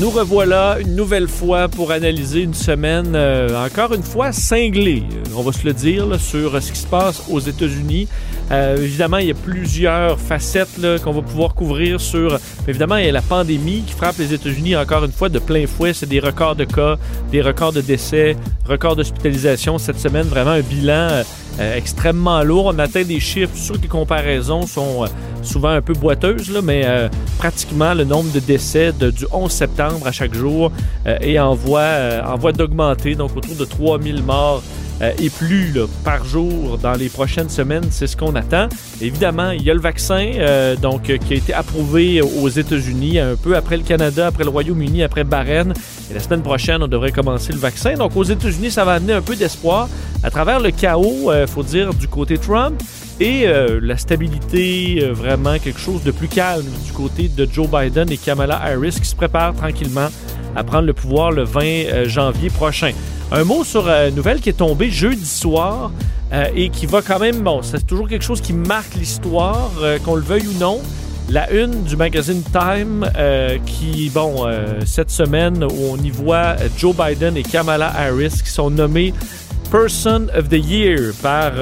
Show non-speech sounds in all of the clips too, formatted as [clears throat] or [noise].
Nous revoilà une nouvelle fois pour analyser une semaine, euh, encore une fois, cinglée, euh, on va se le dire, sur ce qui se passe aux États-Unis. Euh, évidemment, il y a plusieurs facettes qu'on va pouvoir couvrir sur... Évidemment, il y a la pandémie qui frappe les États-Unis encore une fois de plein fouet. C'est des records de cas, des records de décès, records d'hospitalisation cette semaine. Vraiment un bilan euh, extrêmement lourd. On atteint des chiffres, sur que les comparaisons sont euh, souvent un peu boiteuses, mais euh, pratiquement le nombre de décès du 11 septembre à chaque jour est en voie, en voie d'augmenter, donc autour de 3000 morts euh, et plus par jour dans les prochaines semaines. C'est ce qu'on attend. Évidemment, il y a le vaccin euh, donc, euh, qui a été approuvé aux États-Unis un peu après le Canada, après le Royaume-Uni, après Bahreïn. Et la semaine prochaine, on devrait commencer le vaccin. Donc aux États-Unis, ça va amener un peu d'espoir à travers le chaos, il faut dire, du côté Trump et la stabilité, vraiment quelque chose de plus calme du côté de Joe Biden et Kamala Harris qui se préparent tranquillement à prendre le pouvoir le 20 janvier prochain. Un mot sur euh, une nouvelle qui est tombée jeudi soir euh, et qui va quand même, bon, c'est toujours quelque chose qui marque l'histoire, euh, qu'on le veuille ou non. La une du magazine Time qui, bon, cette semaine, où on y voit Joe Biden et Kamala Harris qui sont nommés Person of the Year par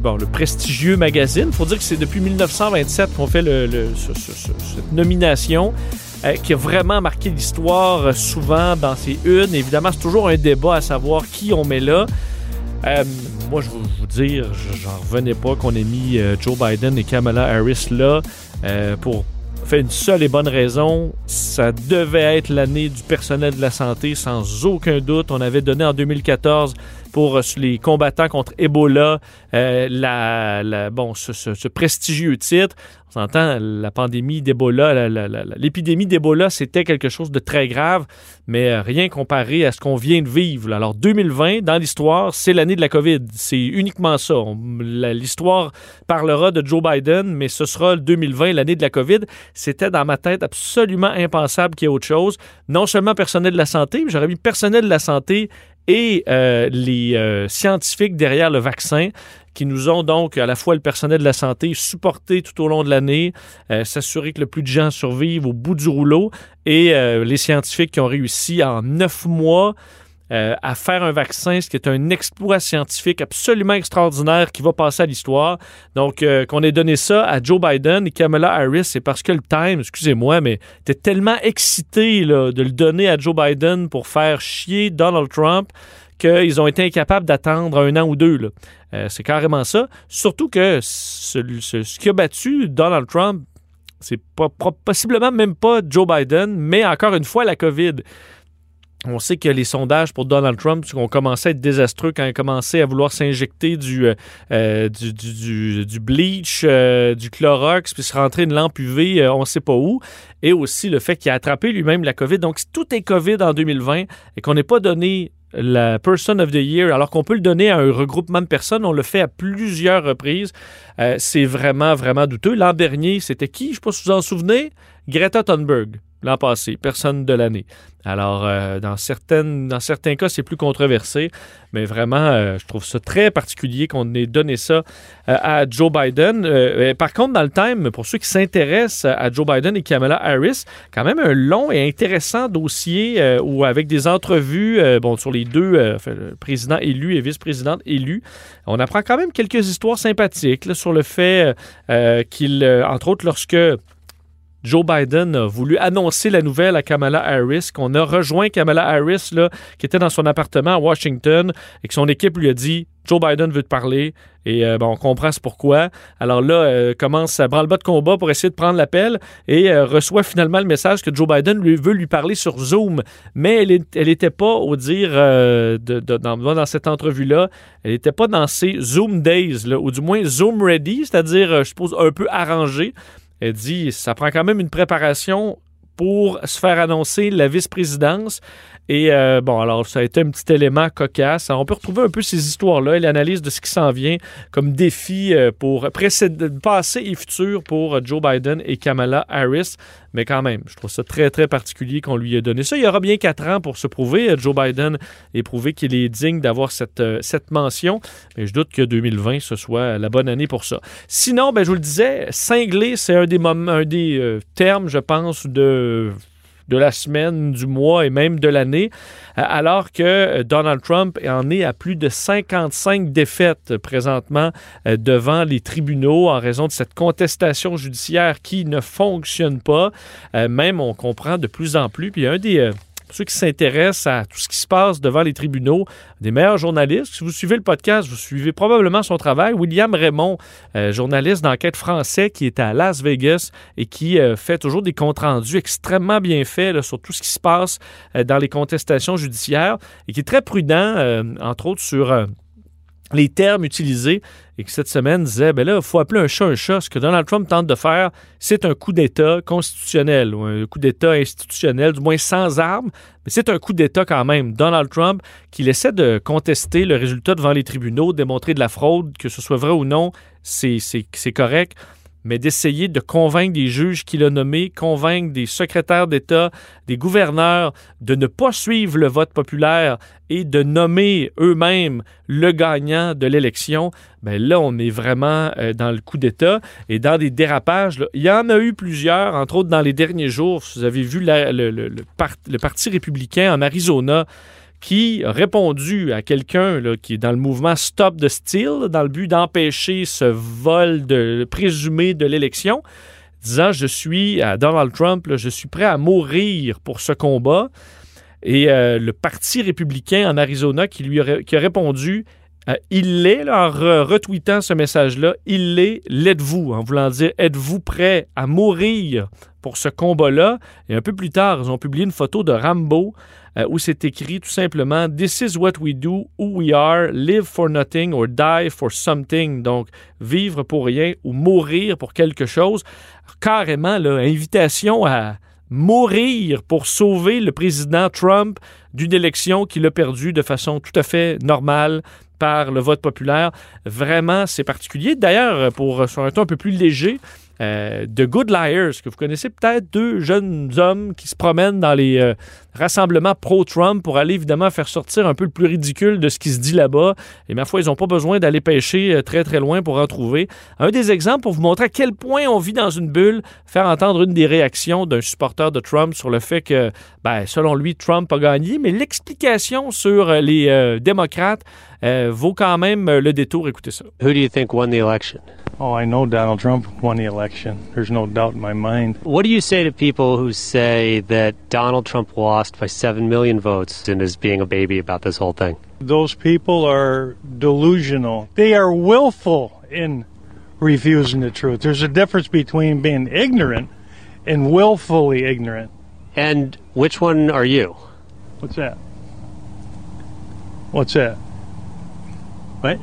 bon, le prestigieux magazine. Faut dire que c'est depuis 1927 qu'on fait le, cette nomination. Euh, qui a vraiment marqué l'histoire euh, souvent dans ses unes. Évidemment, c'est toujours un débat à savoir qui on met là. Euh, moi, je vais vous dire, j'en revenais pas qu'on ait mis Joe Biden et Kamala Harris là pour faire une seule et bonne raison. Ça devait être l'année du personnel de la santé, sans aucun doute. On avait donné en 2014 pour les combattants contre Ebola la, bon, ce, prestigieux titre. On s'entend, la pandémie d'Ebola, l'épidémie d'Ebola, c'était quelque chose de très grave, mais euh, rien comparé à ce qu'on vient de vivre. Alors 2020, dans l'histoire, c'est l'année de la COVID. C'est uniquement ça. L'histoire parlera de Joe Biden, mais ce sera 2020, l'année de la COVID. C'était dans ma tête absolument impensable qu'il y ait autre chose. Non seulement personnel de la santé, mais j'aurais mis personnel de la santé et euh, les euh, scientifiques derrière le vaccin qui nous ont donc, à la fois le personnel de la santé, supporté tout au long de l'année, euh, s'assurer que le plus de gens survivent au bout du rouleau, et les scientifiques qui ont réussi en neuf mois euh, à faire un vaccin, ce qui est un exploit scientifique absolument extraordinaire qui va passer à l'histoire. Donc, qu'on ait donné ça à Joe Biden et Kamala Harris, c'est parce que le Time, excusez-moi, mais était tellement excité là, de le donner à Joe Biden pour faire chier Donald Trump qu'ils ont été incapables d'attendre un an ou deux. Euh, c'est carrément ça. Surtout que ce, qui a battu Donald Trump, c'est pas, possiblement même pas Joe Biden, mais encore une fois la COVID. On sait que les sondages pour Donald Trump ont commencé à être désastreux quand il a commencé à vouloir s'injecter du, euh, euh, bleach, du Clorox, puis se rentrer une lampe UV, on ne sait pas où. Et aussi le fait qu'il a attrapé lui-même la COVID. Donc, tout est COVID en 2020 et qu'on n'ait pas donné la Person of the Year, alors qu'on peut le donner à un regroupement de personnes, on le fait à plusieurs reprises. Euh, c'est vraiment, vraiment douteux. L'an dernier, c'était qui? Je ne sais pas si vous en souvenez. Greta Thunberg l'an passé, personne de l'année. Alors, euh, dans, certaines, dans certains cas, c'est plus controversé, mais vraiment, euh, je trouve ça très particulier qu'on ait donné ça euh, à Joe Biden. par contre, dans le time, pour ceux qui s'intéressent à Joe Biden et Kamala Harris, quand même un long et intéressant dossier où, avec des entrevues bon, sur les deux présidents élus et vice-présidentes élus, on apprend quand même quelques histoires sympathiques sur le fait qu'il, entre autres, lorsque Joe Biden a voulu annoncer la nouvelle à Kamala Harris, qu'on a rejoint Kamala Harris, qui était dans son appartement à Washington, et que son équipe lui a dit Joe Biden veut te parler. Et euh, on comprend ce pourquoi. Alors là, euh, commence à prendre le bas de combat pour essayer de prendre l'appel et euh, reçoit finalement le message que Joe Biden veut lui parler sur Zoom. Mais elle n'était pas, au dire de, dans, cette entrevue-là, elle n'était pas dans ses Zoom Days, ou du moins Zoom Ready, c'est-à-dire, je suppose, un peu arrangé. Elle dit ça prend quand même une préparation pour se faire annoncer la vice-présidence. Et euh, bon, alors ça a été un petit élément cocasse. on peut retrouver un peu ces histoires-là et l'analyse de ce qui s'en vient comme défi euh, pour passé et futur pour Joe Biden et Kamala Harris. Mais quand même, je trouve ça très, très particulier qu'on lui ait donné ça. Il y aura bien quatre ans pour se prouver, Joe Biden, et prouver qu'il est digne d'avoir cette, euh, cette mention. Mais je doute que 2020, ce soit la bonne année pour ça. Sinon, ben, je vous le disais, cinglé, c'est un des, un des termes, je pense, de de la semaine, du mois et même de l'année, euh, alors que euh, Donald Trump en est à plus de 55 défaites présentement euh, devant les tribunaux en raison de cette contestation judiciaire qui ne fonctionne pas. Même on comprend de plus en plus. Puis un des ceux qui s'intéressent à tout ce qui se passe devant les tribunaux, des meilleurs journalistes. Si vous suivez le podcast, vous suivez probablement son travail. William Raymond, euh, journaliste d'enquête français qui est à Las Vegas et qui euh, fait toujours des comptes rendus extrêmement bien faits sur tout ce qui se passe euh, dans les contestations judiciaires et qui est très prudent, entre autres, sur les termes utilisés et qui cette semaine disait ben là, il faut appeler un chat un chat. Ce que Donald Trump tente de faire, c'est un coup d'État constitutionnel ou un coup d'État institutionnel, du moins sans armes, mais c'est un coup d'État quand même. Donald Trump, qui essaie de contester le résultat devant les tribunaux, démontrer de la fraude, que ce soit vrai ou non, c'est correct mais d'essayer de convaincre des juges qu'il a nommés, convaincre des secrétaires d'État, des gouverneurs de ne pas suivre le vote populaire et de nommer eux-mêmes le gagnant de l'élection, bien là, on est vraiment euh, dans le coup d'État et dans des dérapages. il y en a eu plusieurs, entre autres dans les derniers jours. Vous avez vu le Parti républicain en Arizona qui a répondu à quelqu'un qui est dans le mouvement Stop the Steal, dans le but d'empêcher ce vol présumé de l'élection, disant Je suis à Donald Trump, je suis prêt à mourir pour ce combat. Et euh, le Parti républicain en Arizona qui lui qui a répondu euh, il l'est, en retweetant ce message-là, il l'est, l'êtes-vous, en voulant dire êtes-vous prêt à mourir pour ce combat-là? Et un peu plus tard, ils ont publié une photo de Rambo euh, où c'est écrit tout simplement This is what we do, who we are, live for nothing or die for something. Donc, vivre pour rien ou mourir pour quelque chose. Carrément, là, invitation à mourir pour sauver le président Trump d'une élection qu'il a perdue de façon tout à fait normale par le vote populaire. Vraiment, c'est particulier. D'ailleurs, pour sur un ton un peu plus léger, euh, The Good Liars, que vous connaissez peut-être, deux jeunes hommes qui se promènent dans les euh, rassemblements pro-Trump pour aller évidemment faire sortir un peu le plus ridicule de ce qui se dit là-bas. Et ma foi, ils n'ont pas besoin d'aller pêcher euh, très très loin pour en trouver. Un des exemples pour vous montrer à quel point on vit dans une bulle, faire entendre une des réactions d'un supporter de Trump sur le fait que, ben, selon lui, Trump a gagné, mais l'explication sur les démocrates vaut quand même le détour. Écoutez ça. Who do you think won the? Oh, I know Donald Trump won the election. There's no doubt in my mind. What do you say to people who say that Donald Trump lost by 7 million votes and is being a baby about this whole thing? Those people are delusional. They are willful in refusing the truth. There's a difference between being ignorant and willfully ignorant. And which one are you? What's that? What's that? What?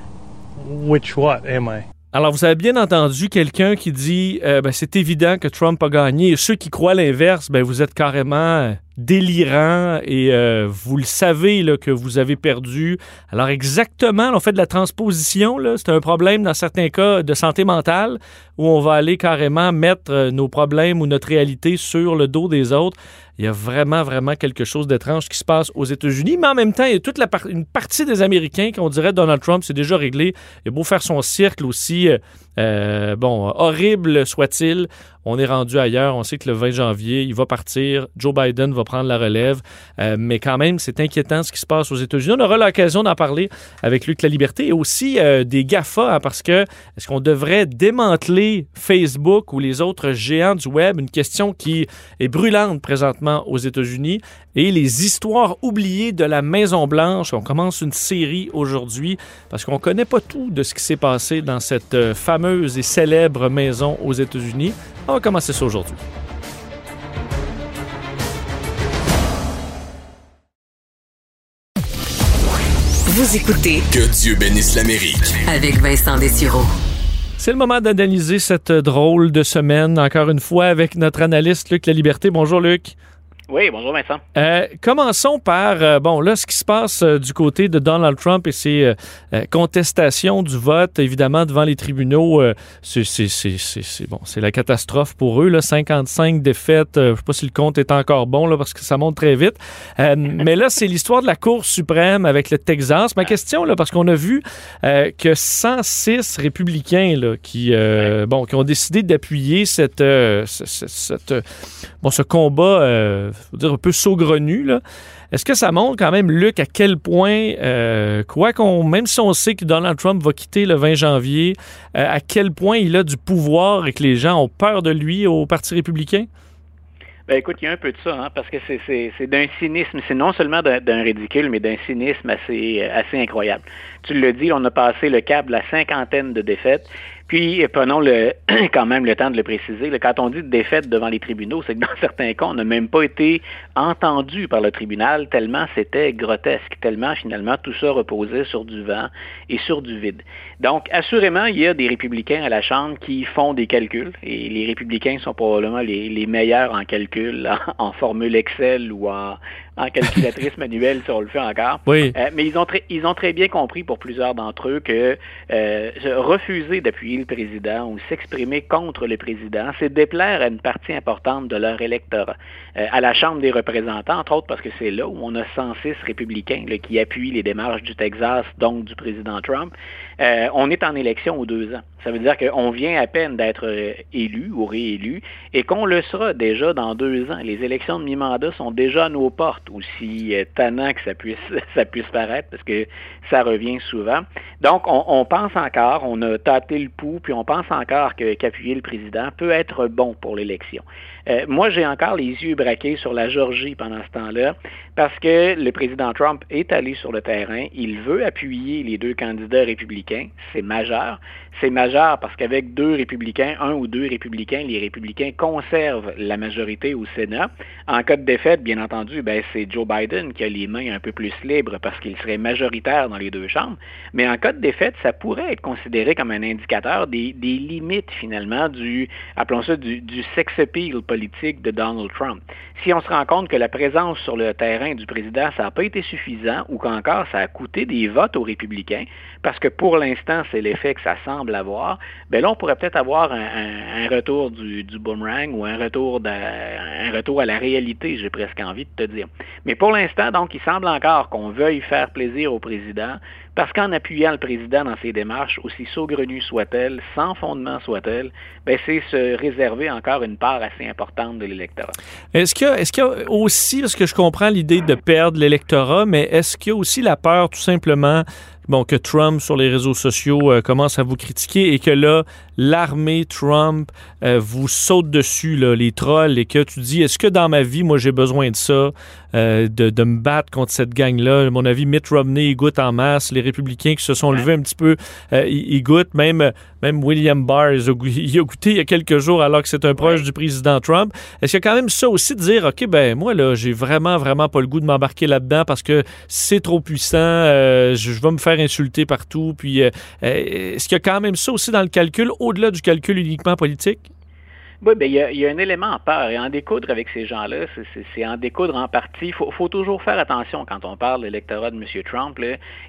Which what am I? Alors, vous avez bien entendu quelqu'un qui dit euh, ben, c'est évident que Trump a gagné. Et ceux qui croient l'inverse, ben, vous êtes carrément délirant et euh, vous le savez là, que vous avez perdu. Alors exactement, on fait de la transposition. C'est un problème dans certains cas de santé mentale où on va aller carrément mettre nos problèmes ou notre réalité sur le dos des autres. Il y a vraiment, vraiment quelque chose d'étrange qui se passe aux États-Unis, mais en même temps, il y a toute la une partie des Américains qui, on dirait, Donald Trump, c'est déjà réglé. Il a beau faire son cercle aussi, euh, euh, bon, horrible soit-il, on est rendu ailleurs. On sait que le 20 janvier, il va partir. Joe Biden va prendre la relève. Euh, mais quand même, c'est inquiétant ce qui se passe aux États-Unis. On aura l'occasion d'en parler avec Luc La Liberté et aussi des GAFA, hein, parce que est-ce qu'on devrait démanteler Facebook ou les autres géants du web? Une question qui est brûlante présentement aux États-Unis et les histoires oubliées de la Maison-Blanche. On commence une série aujourd'hui parce qu'on ne connaît pas tout de ce qui s'est passé dans cette euh, fameuse et célèbre maison aux États-Unis. On va commencer ça aujourd'hui. Vous écoutez Que Dieu bénisse l'Amérique avec Vincent Dessureau. C'est le moment d'analyser cette drôle de semaine, encore une fois, avec notre analyste Luc La Liberté. Bonjour Luc. Oui, bonjour Vincent. Euh, commençons par, euh, bon, là, ce qui se passe euh, du côté de Donald Trump et ses euh, contestations du vote, évidemment, devant les tribunaux. c'est, c'est, c'est, c'est, bon, c'est la catastrophe pour eux, là, 55 défaites. je sais pas si le compte est encore bon, là, parce que ça monte très vite. [laughs] Mais là, c'est l'histoire de la Cour suprême avec le Texas. Ma question, là, parce qu'on a vu que 106 républicains, là, qui, bon, qui ont décidé d'appuyer cette, ce- ce- cette, euh, bon, ce combat, euh, faut dire un peu saugrenu. Est-ce que ça montre quand même, Luc, à quel point, euh, quoi qu'on, même si on sait que Donald Trump va quitter le 20 janvier, euh, à quel point il a du pouvoir et que les gens ont peur de lui au Parti républicain? Ben écoute, il y a un peu de ça, hein, parce que c'est, d'un cynisme, c'est non seulement d'un, ridicule, mais d'un cynisme assez, assez incroyable. Tu le dis, on a passé le câble à cinquantaine de défaites. Puis, euh, prenons le, [clears throat] quand même le temps de le préciser, quand on dit défaite devant les tribunaux, c'est que dans [laughs] certains cas, on n'a même pas été entendu par le tribunal tellement c'était grotesque, tellement finalement tout ça reposait sur du vent et sur du vide. Donc, assurément, il y a des républicains à la Chambre qui font des calculs, et les républicains sont probablement les, meilleurs en calcul, [laughs] en formule Excel ou en, en calculatrice [laughs] manuelle, si on le fait encore. Oui. Euh, mais ils ont, très, ils ont très bien compris pour plusieurs d'entre eux que euh, refuser d'appuyer le président ou s'exprimer contre le président, c'est déplaire à une partie importante de leur électorat. Euh, à la Chambre des représentants, entre autres parce que c'est là où on a 106 républicains là, qui appuient les démarches du Texas, donc du président Trump. Euh, on est en élection aux deux ans. Ça veut dire qu'on vient à peine d'être euh, élu ou réélu et qu'on le sera déjà dans deux ans. Les élections de mi-mandat sont déjà à nos portes, aussi euh, tannant que ça puisse, [laughs] ça puisse paraître, parce que ça revient souvent. Donc, on, pense encore, on a tâté le pouls, puis on pense encore qu'appuyer le président peut être bon pour l'élection. Euh, moi, j'ai encore les yeux braqués sur la Georgie pendant ce temps-là, parce que le président Trump est allé sur le terrain, il veut appuyer les deux candidats républicains, c'est majeur. C'est majeur parce qu'avec deux républicains, un ou deux républicains, les républicains conservent la majorité au Sénat. En cas de défaite, bien entendu, ben, c'est Joe Biden qui a les mains un peu plus libres parce qu'il serait majoritaire dans les deux chambres. Mais en cas de défaite, ça pourrait être considéré comme un indicateur des, limites finalement du, appelons ça, du, du sex appeal politique de Donald Trump. Si on se rend compte que la présence sur le terrain du président, ça n'a pas été suffisant ou qu'encore ça a coûté des votes aux républicains, parce que pour l'instant, c'est l'effet que ça semble avoir, ben là, on pourrait peut-être avoir un, retour du, boomerang ou un retour, retour à la réalité, j'ai presque envie de te dire. Mais pour l'instant, donc, il semble encore qu'on veuille faire plaisir au président, parce qu'en appuyant le président dans ses démarches, aussi saugrenues soient-elles, sans fondement soient-elles, ben c'est se réserver encore une part assez importante de l'électorat. Est-ce qu'il y, a aussi, parce que je comprends l'idée de perdre l'électorat, mais est-ce qu'il y a aussi la peur tout simplement bon, que Trump sur les réseaux sociaux euh, commence à vous critiquer et que là, l'armée Trump euh, vous saute dessus, là, les trolls, et que tu dis, est-ce que dans ma vie, moi, j'ai besoin de ça, euh, de, de, me battre contre cette gang-là? À mon avis, Mitt Romney, il goûte en masse. Les républicains qui se sont levés un petit peu, euh, ils, goûtent. Même, même William Barr, il a, goûté il y a quelques jours alors que c'est un proche du président Trump. Est-ce qu'il y a quand même ça aussi de dire, OK, ben moi, là, j'ai vraiment, vraiment pas le goût de m'embarquer là-dedans parce que c'est trop puissant, je, je vais me faire insulter partout. Puis, est-ce qu'il y a quand même ça aussi dans le calcul, au-delà du calcul uniquement politique? Oui, bien, il y, a, un élément en peur. Et en découdre avec ces gens-là, c'est en découdre en partie. Il faut, toujours faire attention quand on parle de l'électorat de M. Trump.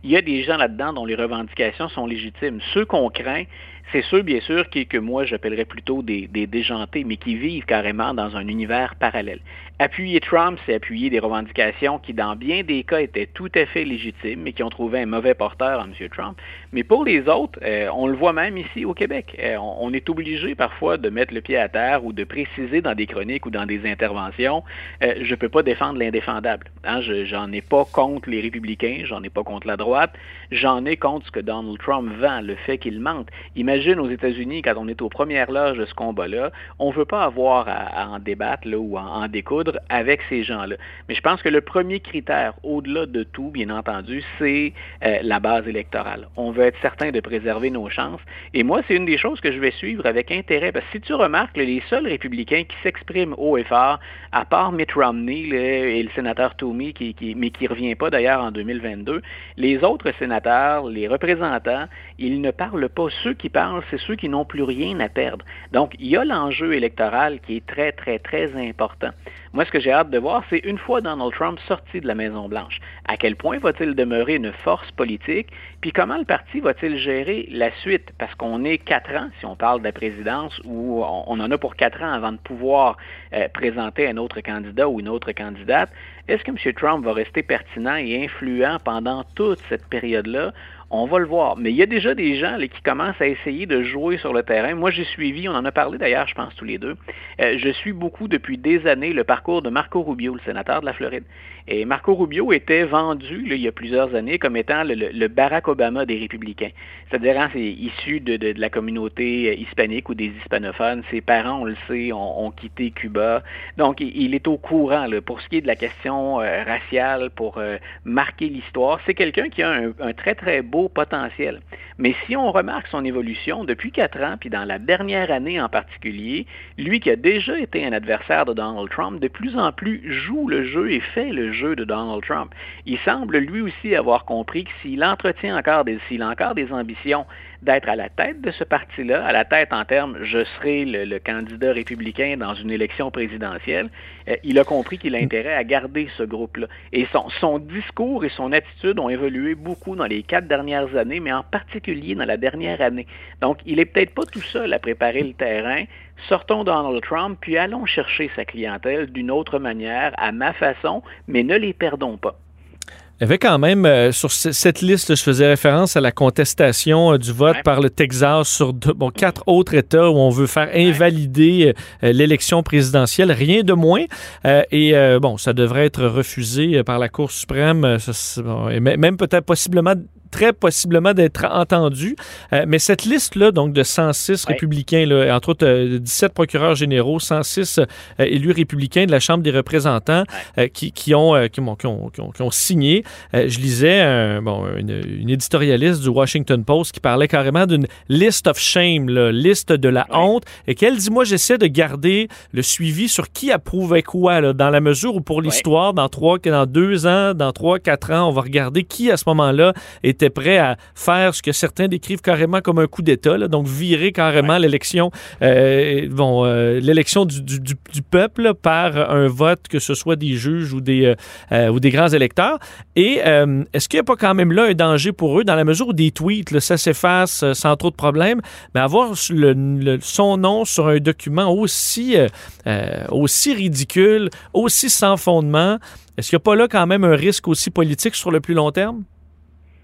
Il y a des gens là-dedans dont les revendications sont légitimes. Ceux qu'on craint, c'est ceux, bien sûr, qui, que moi j'appellerais plutôt des, des, déjantés, mais qui vivent carrément dans un univers parallèle. Appuyer Trump, c'est appuyer des revendications qui, dans bien des cas, étaient tout à fait légitimes, mais qui ont trouvé un mauvais porteur en M. Trump. Mais pour les autres, euh, on le voit même ici au Québec. Euh, on, est obligé parfois de mettre le pied à terre ou de préciser dans des chroniques ou dans des interventions, euh, je ne peux pas défendre l'indéfendable. Hein, j'en ai pas contre les républicains, j'en ai pas contre la droite, j'en ai contre ce que Donald Trump vend, le fait qu'il mente. Imagine aux États-Unis, quand on est aux premières loges de ce combat-là, on ne veut pas avoir à, en débattre là, ou à en découdre coudre avec ces gens-là. Mais je pense que le premier critère, au-delà de tout, bien entendu, c'est euh, la base électorale. Être certain de préserver nos chances. Et moi, c'est une des choses que je vais suivre avec intérêt. Parce que si tu remarques, les seuls républicains qui s'expriment haut et fort, à part Mitt Romney et le sénateur Toomey, mais qui ne revient pas d'ailleurs en 2022, les autres sénateurs, les représentants, ils ne parlent pas. Ceux qui parlent, c'est ceux qui n'ont plus rien à perdre. Donc, il y a l'enjeu électoral qui est très, très, très important. Moi, ce que j'ai hâte de voir, c'est une fois Donald Trump sorti de la Maison-Blanche, à quel point va-t-il demeurer une force politique, puis comment le parti va-t-il gérer la suite? Parce qu'on est quatre ans, si on parle de la présidence, ou on en a pour quatre ans avant de pouvoir euh, présenter un autre candidat ou une autre candidate. Est-ce que M. Trump va rester pertinent et influent pendant toute cette période-là? On va le voir. Mais il y a déjà des gens qui commencent à essayer de jouer sur le terrain. Moi, j'ai suivi, on en a parlé d'ailleurs, je pense, tous les deux. Euh, je suis beaucoup depuis des années le parcours de Marco Rubio, le sénateur de la Floride. Et Marco Rubio était vendu il y a plusieurs années comme étant le, Barack Obama des républicains. C'est-à-dire, hein, c'est issu de, la communauté euh, hispanique ou des hispanophones. Ses parents, on le sait, ont, quitté Cuba. Donc, il, est au courant pour ce qui est de la question euh, raciale, pour marquer l'histoire. C'est quelqu'un qui a un, un très, très beau potentiel. Mais si on remarque son évolution depuis quatre ans, puis dans la dernière année en particulier, lui qui a déjà été un adversaire de Donald Trump, de plus en plus joue le jeu et fait le jeu de Donald Trump. Il semble lui aussi avoir compris que s'il entretient encore des, s'il a encore des ambitions d'être à la tête de ce parti-là, à la tête en termes je serai le, candidat républicain dans une élection présidentielle, euh, il a compris qu'il a intérêt à garder ce groupe-là. Et son, son discours et son attitude ont évolué beaucoup dans les quatre dernières années, mais en particulier dans la dernière année. Donc, il est peut-être pas tout seul à préparer le terrain. Sortons Donald Trump, puis allons chercher sa clientèle d'une autre manière, à ma façon, mais ne les perdons pas. Il y avait quand même, euh, sur cette liste, je faisais référence à la contestation euh, du vote par le Texas sur bon, quatre autres États où on veut faire invalider euh, l'élection présidentielle, rien de moins. et bon, ça devrait être refusé par la Cour suprême, et même peut-être possiblement très possiblement d'être entendu. Euh, mais cette liste-là, donc de 106 républicains, là, entre autres 17 euh, procureurs généraux, 106 euh, élus républicains de la Chambre des représentants qui, qui, ont, qui, ont, qui, ont, signé. je lisais bon, une, éditorialiste du Washington Post qui parlait carrément d'une list of shame, là, liste de la honte, et qu'elle dit, moi, j'essaie de garder le suivi sur qui approuvait quoi, là, dans la mesure où pour l'histoire, dans trois, dans deux ans, dans trois, quatre ans, on va regarder qui à ce moment-là est était prêt à faire ce que certains décrivent carrément comme un coup d'État, donc virer carrément l'élection euh, bon, euh, l'élection du, du, peuple par un vote, que ce soit des juges ou des, euh, ou des grands électeurs. Et est-ce qu'il n'y a pas quand même là un danger pour eux, dans la mesure où des tweets, ça s'efface sans trop de problèmes, mais avoir le, son nom sur un document aussi, aussi ridicule, aussi sans fondement, est-ce qu'il n'y a pas là quand même un risque aussi politique sur le plus long terme?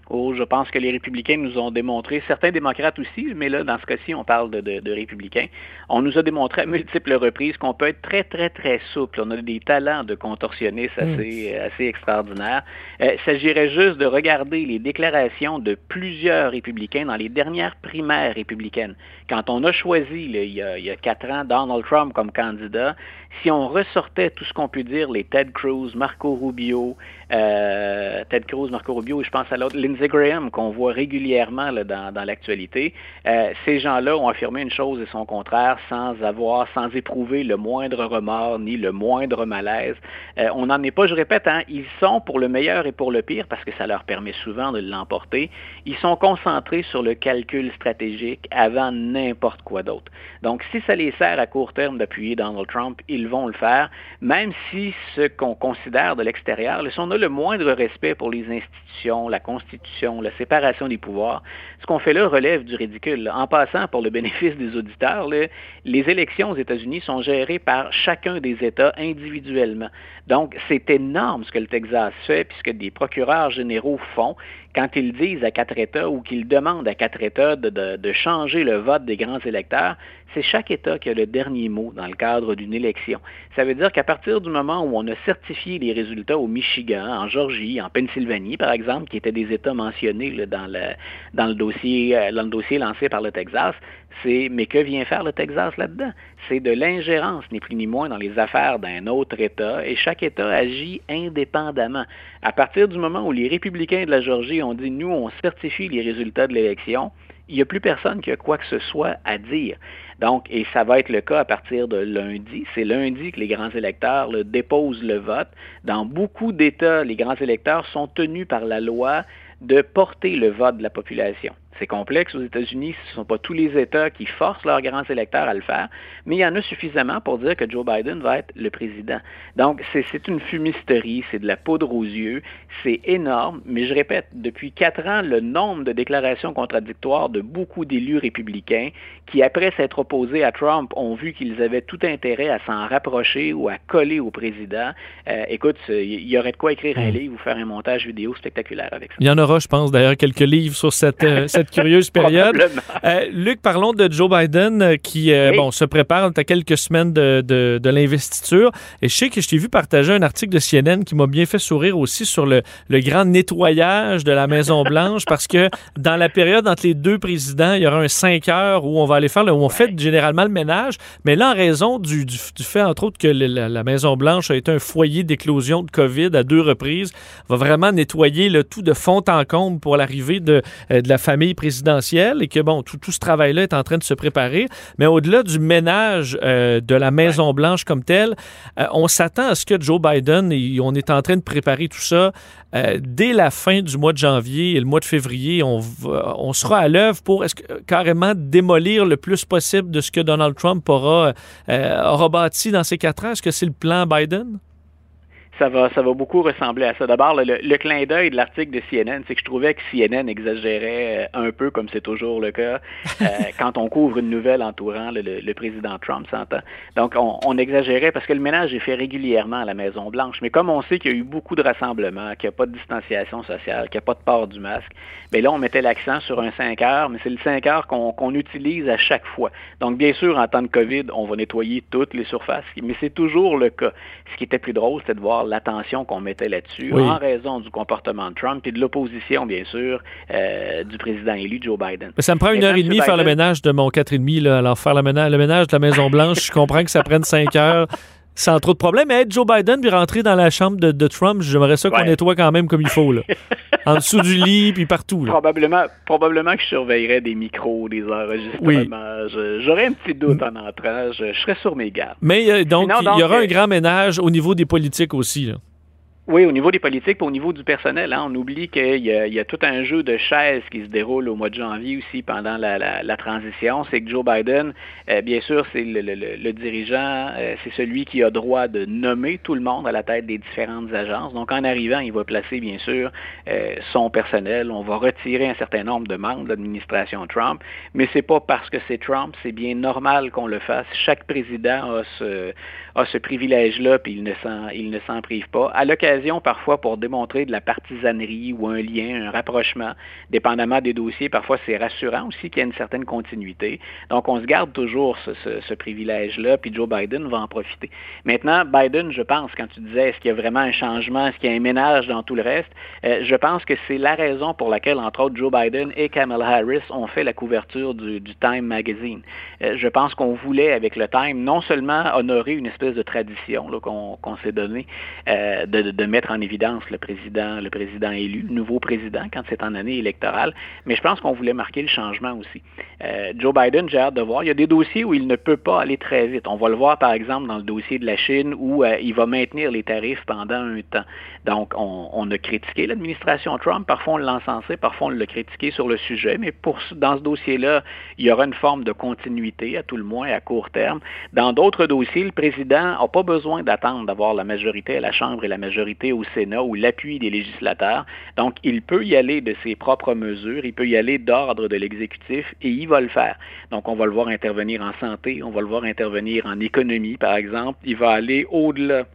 Oh, je pense que les républicains nous ont démontré, certains démocrates aussi, mais là, dans ce cas-ci, on parle de, républicains, on nous a démontré à multiples reprises qu'on peut être très, très, très souple. On a des talents de contorsionnistes mm. assez, assez extraordinaires. Euh, il s'agirait juste de regarder les déclarations de plusieurs républicains dans les dernières primaires républicaines. Quand on a choisi, il, y a, il y a quatre ans, Donald Trump comme candidat, si on ressortait tout ce qu'on peut dire, les Ted Cruz, Marco Rubio, euh, Ted Cruz, Marco Rubio, je pense à l'autre, Lindsey Graham, qu'on voit régulièrement dans, l'actualité, euh, ces gens-là ont affirmé une chose et son contraire sans avoir, sans éprouver le moindre remords ni le moindre malaise. Euh, on n'en est pas, je répète, hein, ils sont pour le meilleur et pour le pire, parce que ça leur permet souvent de l'emporter, ils sont concentrés sur le calcul stratégique avant n'importe quoi d'autre. Donc, si ça les sert à court terme d'appuyer Donald Trump, ils vont le faire, même si ce qu'on considère de l'extérieur, si on le moindre respect pour les institutions, la Constitution, la séparation des pouvoirs, ce qu'on fait là relève du ridicule. En passant, pour le bénéfice des auditeurs, les élections aux États-Unis sont gérées par chacun des États individuellement. Donc, c'est énorme ce que le Texas fait, puisque des procureurs généraux font quand ils disent à quatre États ou qu'ils demandent à quatre États de, changer le vote des grands électeurs, c'est chaque État qui a le dernier mot dans le cadre d'une élection. Ça veut dire qu'à partir du moment où on a certifié les résultats au Michigan, en Georgie, en Pennsylvanie, par exemple, qui étaient des États mentionnés dans, le, euh, dans le dossier lancé par le Texas, C'est mais que vient faire le Texas là-dedans? C'est de l'ingérence, ni plus ni moins, dans les affaires d'un autre État, et chaque État agit indépendamment. À partir du moment où les républicains de la Géorgie ont dit nous, on certifie les résultats de l'élection, il n'y a plus personne qui a quoi que ce soit à dire. Donc, et ça va être le cas à partir de lundi. C'est lundi que les grands électeurs déposent le vote. Dans beaucoup d'États, les grands électeurs sont tenus par la loi de porter le vote de la population. C'est complexe aux États-Unis, ce ne sont pas tous les États qui forcent leurs grands électeurs à le faire, mais il y en a suffisamment pour dire que Joe Biden va être le président. Donc, c'est une fumisterie, c'est de la poudre aux yeux, c'est énorme, mais je répète, depuis quatre ans, le nombre de déclarations contradictoires de beaucoup d'élus républicains qui, après s'être opposés à Trump, ont vu qu'ils avaient tout intérêt à s'en rapprocher ou à coller au président, euh, écoute, il y aurait de quoi écrire un hmm. livre ou faire un montage vidéo spectaculaire avec ça. Il y en aura, je pense, d'ailleurs, quelques livres sur cette, euh, cette curieuse période. Euh, Luc, parlons de Joe Biden euh, qui euh, bon, se prépare à quelques semaines de, de, de l'investiture. Et je sais que je t'ai vu partager un article de CNN qui m'a bien fait sourire aussi sur le, le grand nettoyage de la Maison-Blanche parce que dans la période entre les deux présidents, il y aura un 5 heures où on va aller faire, le, où on fait généralement le ménage. Mais là, en raison du, du, fait, entre autres, que la, Maison-Blanche a été un foyer d'éclosion de COVID à deux reprises, va vraiment nettoyer le tout de fond en comble pour l'arrivée de, de la famille présidentielle et que, bon, tout, tout ce travail-là est en train de se préparer. Mais au-delà du ménage euh, de la Maison-Blanche comme telle, euh, on s'attend à ce que Joe Biden, et on est en train de préparer tout ça, euh, dès la fin du mois de janvier et le mois de février, on, on sera à l'œuvre pour est -ce carrément démolir le plus possible de ce que Donald Trump aura, aura bâti dans ces quatre ans? Est-ce que c'est le plan Biden? Ça va, ça va beaucoup ressembler à ça. D'abord, le, clin d'œil de l'article de CNN, c'est que je trouvais que CNN exagérait euh, un peu, comme c'est toujours le cas, [laughs] euh, quand on couvre une nouvelle entourant le, président Trump, s'entend. Donc, on, exagérait parce que le ménage est fait régulièrement à la Maison-Blanche. Mais comme on sait qu'il y a eu beaucoup de rassemblements, qu'il n'y a pas de distanciation sociale, qu'il n'y a pas de port du masque, bien là, on mettait l'accent sur un 5 heures, mais c'est le 5 heures qu'on utilise à chaque fois. Donc, bien sûr, en temps de COVID, on va nettoyer toutes les surfaces, mais c'est toujours le cas. Ce qui était plus drôle, c'était de voir l'attention qu'on mettait là-dessus en raison du comportement de Trump et de l'opposition, bien sûr, euh, du président élu Joe Biden. Mais ça me prend une heure et demie faire le ménage de mon 4,5. Là. Alors, faire le ménage, le ménage de la Maison-Blanche, je comprends que ça prenne 5 heures sans trop de problèmes. Mais être Joe Biden puis rentrer dans la chambre de, Trump, j'aimerais ça qu'on nettoie quand même comme il faut. Là. [laughs] en dessous du lit puis partout. Probablement, probablement que je surveillerais des micros, des enregistrements. J'aurais un petit doute en entrant. Je, serais sur mes gardes. Mais euh, donc, il y aura un euh, grand ménage au niveau des politiques aussi. Là. Oui, au niveau des politiques, au niveau du personnel, hein, on oublie qu'il y, y, a tout un jeu de chaises qui se déroule au mois de janvier aussi pendant la, la, la transition. C'est que Joe Biden, euh, bien sûr, c'est le, le, le, dirigeant, euh, c'est celui qui a droit de nommer tout le monde à la tête des différentes agences. Donc, en arrivant, il va placer, bien sûr, euh, son personnel. On va retirer un certain nombre de membres de l'administration Trump, mais c'est pas parce que c'est Trump, c'est bien normal qu'on le fasse. Chaque président a ce, a ce privilège-là, puis il ne s'en, il ne s'en prive pas. À l'occasion, parfois, pour démontrer de la partisanerie ou un lien, un rapprochement, dépendamment des dossiers, parfois c'est rassurant aussi qu'il y ait une certaine continuité. Donc, on se garde toujours ce, ce, privilège-là, puis Joe Biden va en profiter. Maintenant, Biden, je pense, quand tu disais est-ce qu'il y a vraiment un changement, est-ce qu'il y a un ménage dans tout le reste, euh, je pense que c'est la raison pour laquelle, entre autres, Joe Biden et Kamala Harris ont fait la couverture du, du Time Magazine. Euh, je pense qu'on voulait, avec le Time, non seulement honorer une espèce de tradition qu'on s'est donné euh, de, mettre en évidence le président, le président élu, le nouveau président quand c'est en année électorale. Mais je pense qu'on voulait marquer le changement aussi. Euh, Joe Biden, j'ai hâte de voir. Il y a des dossiers où il ne peut pas aller très vite. On va le voir par exemple dans le dossier de la Chine où euh, il va maintenir les tarifs pendant un temps. Donc on, a critiqué l'administration Trump. Parfois on l'a encensé, parfois on l'a critiqué sur le sujet. Mais dans ce dossier-là, il y aura une forme de continuité à tout le moins à court terme. Dans d'autres dossiers, le n'a pas besoin d'attendre d'avoir la majorité à la Chambre et la majorité au Sénat ou l'appui des législateurs. Donc, il peut y aller de ses propres mesures, il peut y aller d'ordre de l'exécutif et il va le faire. Donc, on va le voir intervenir en santé, on va le voir intervenir en économie, par exemple. Il va aller au-delà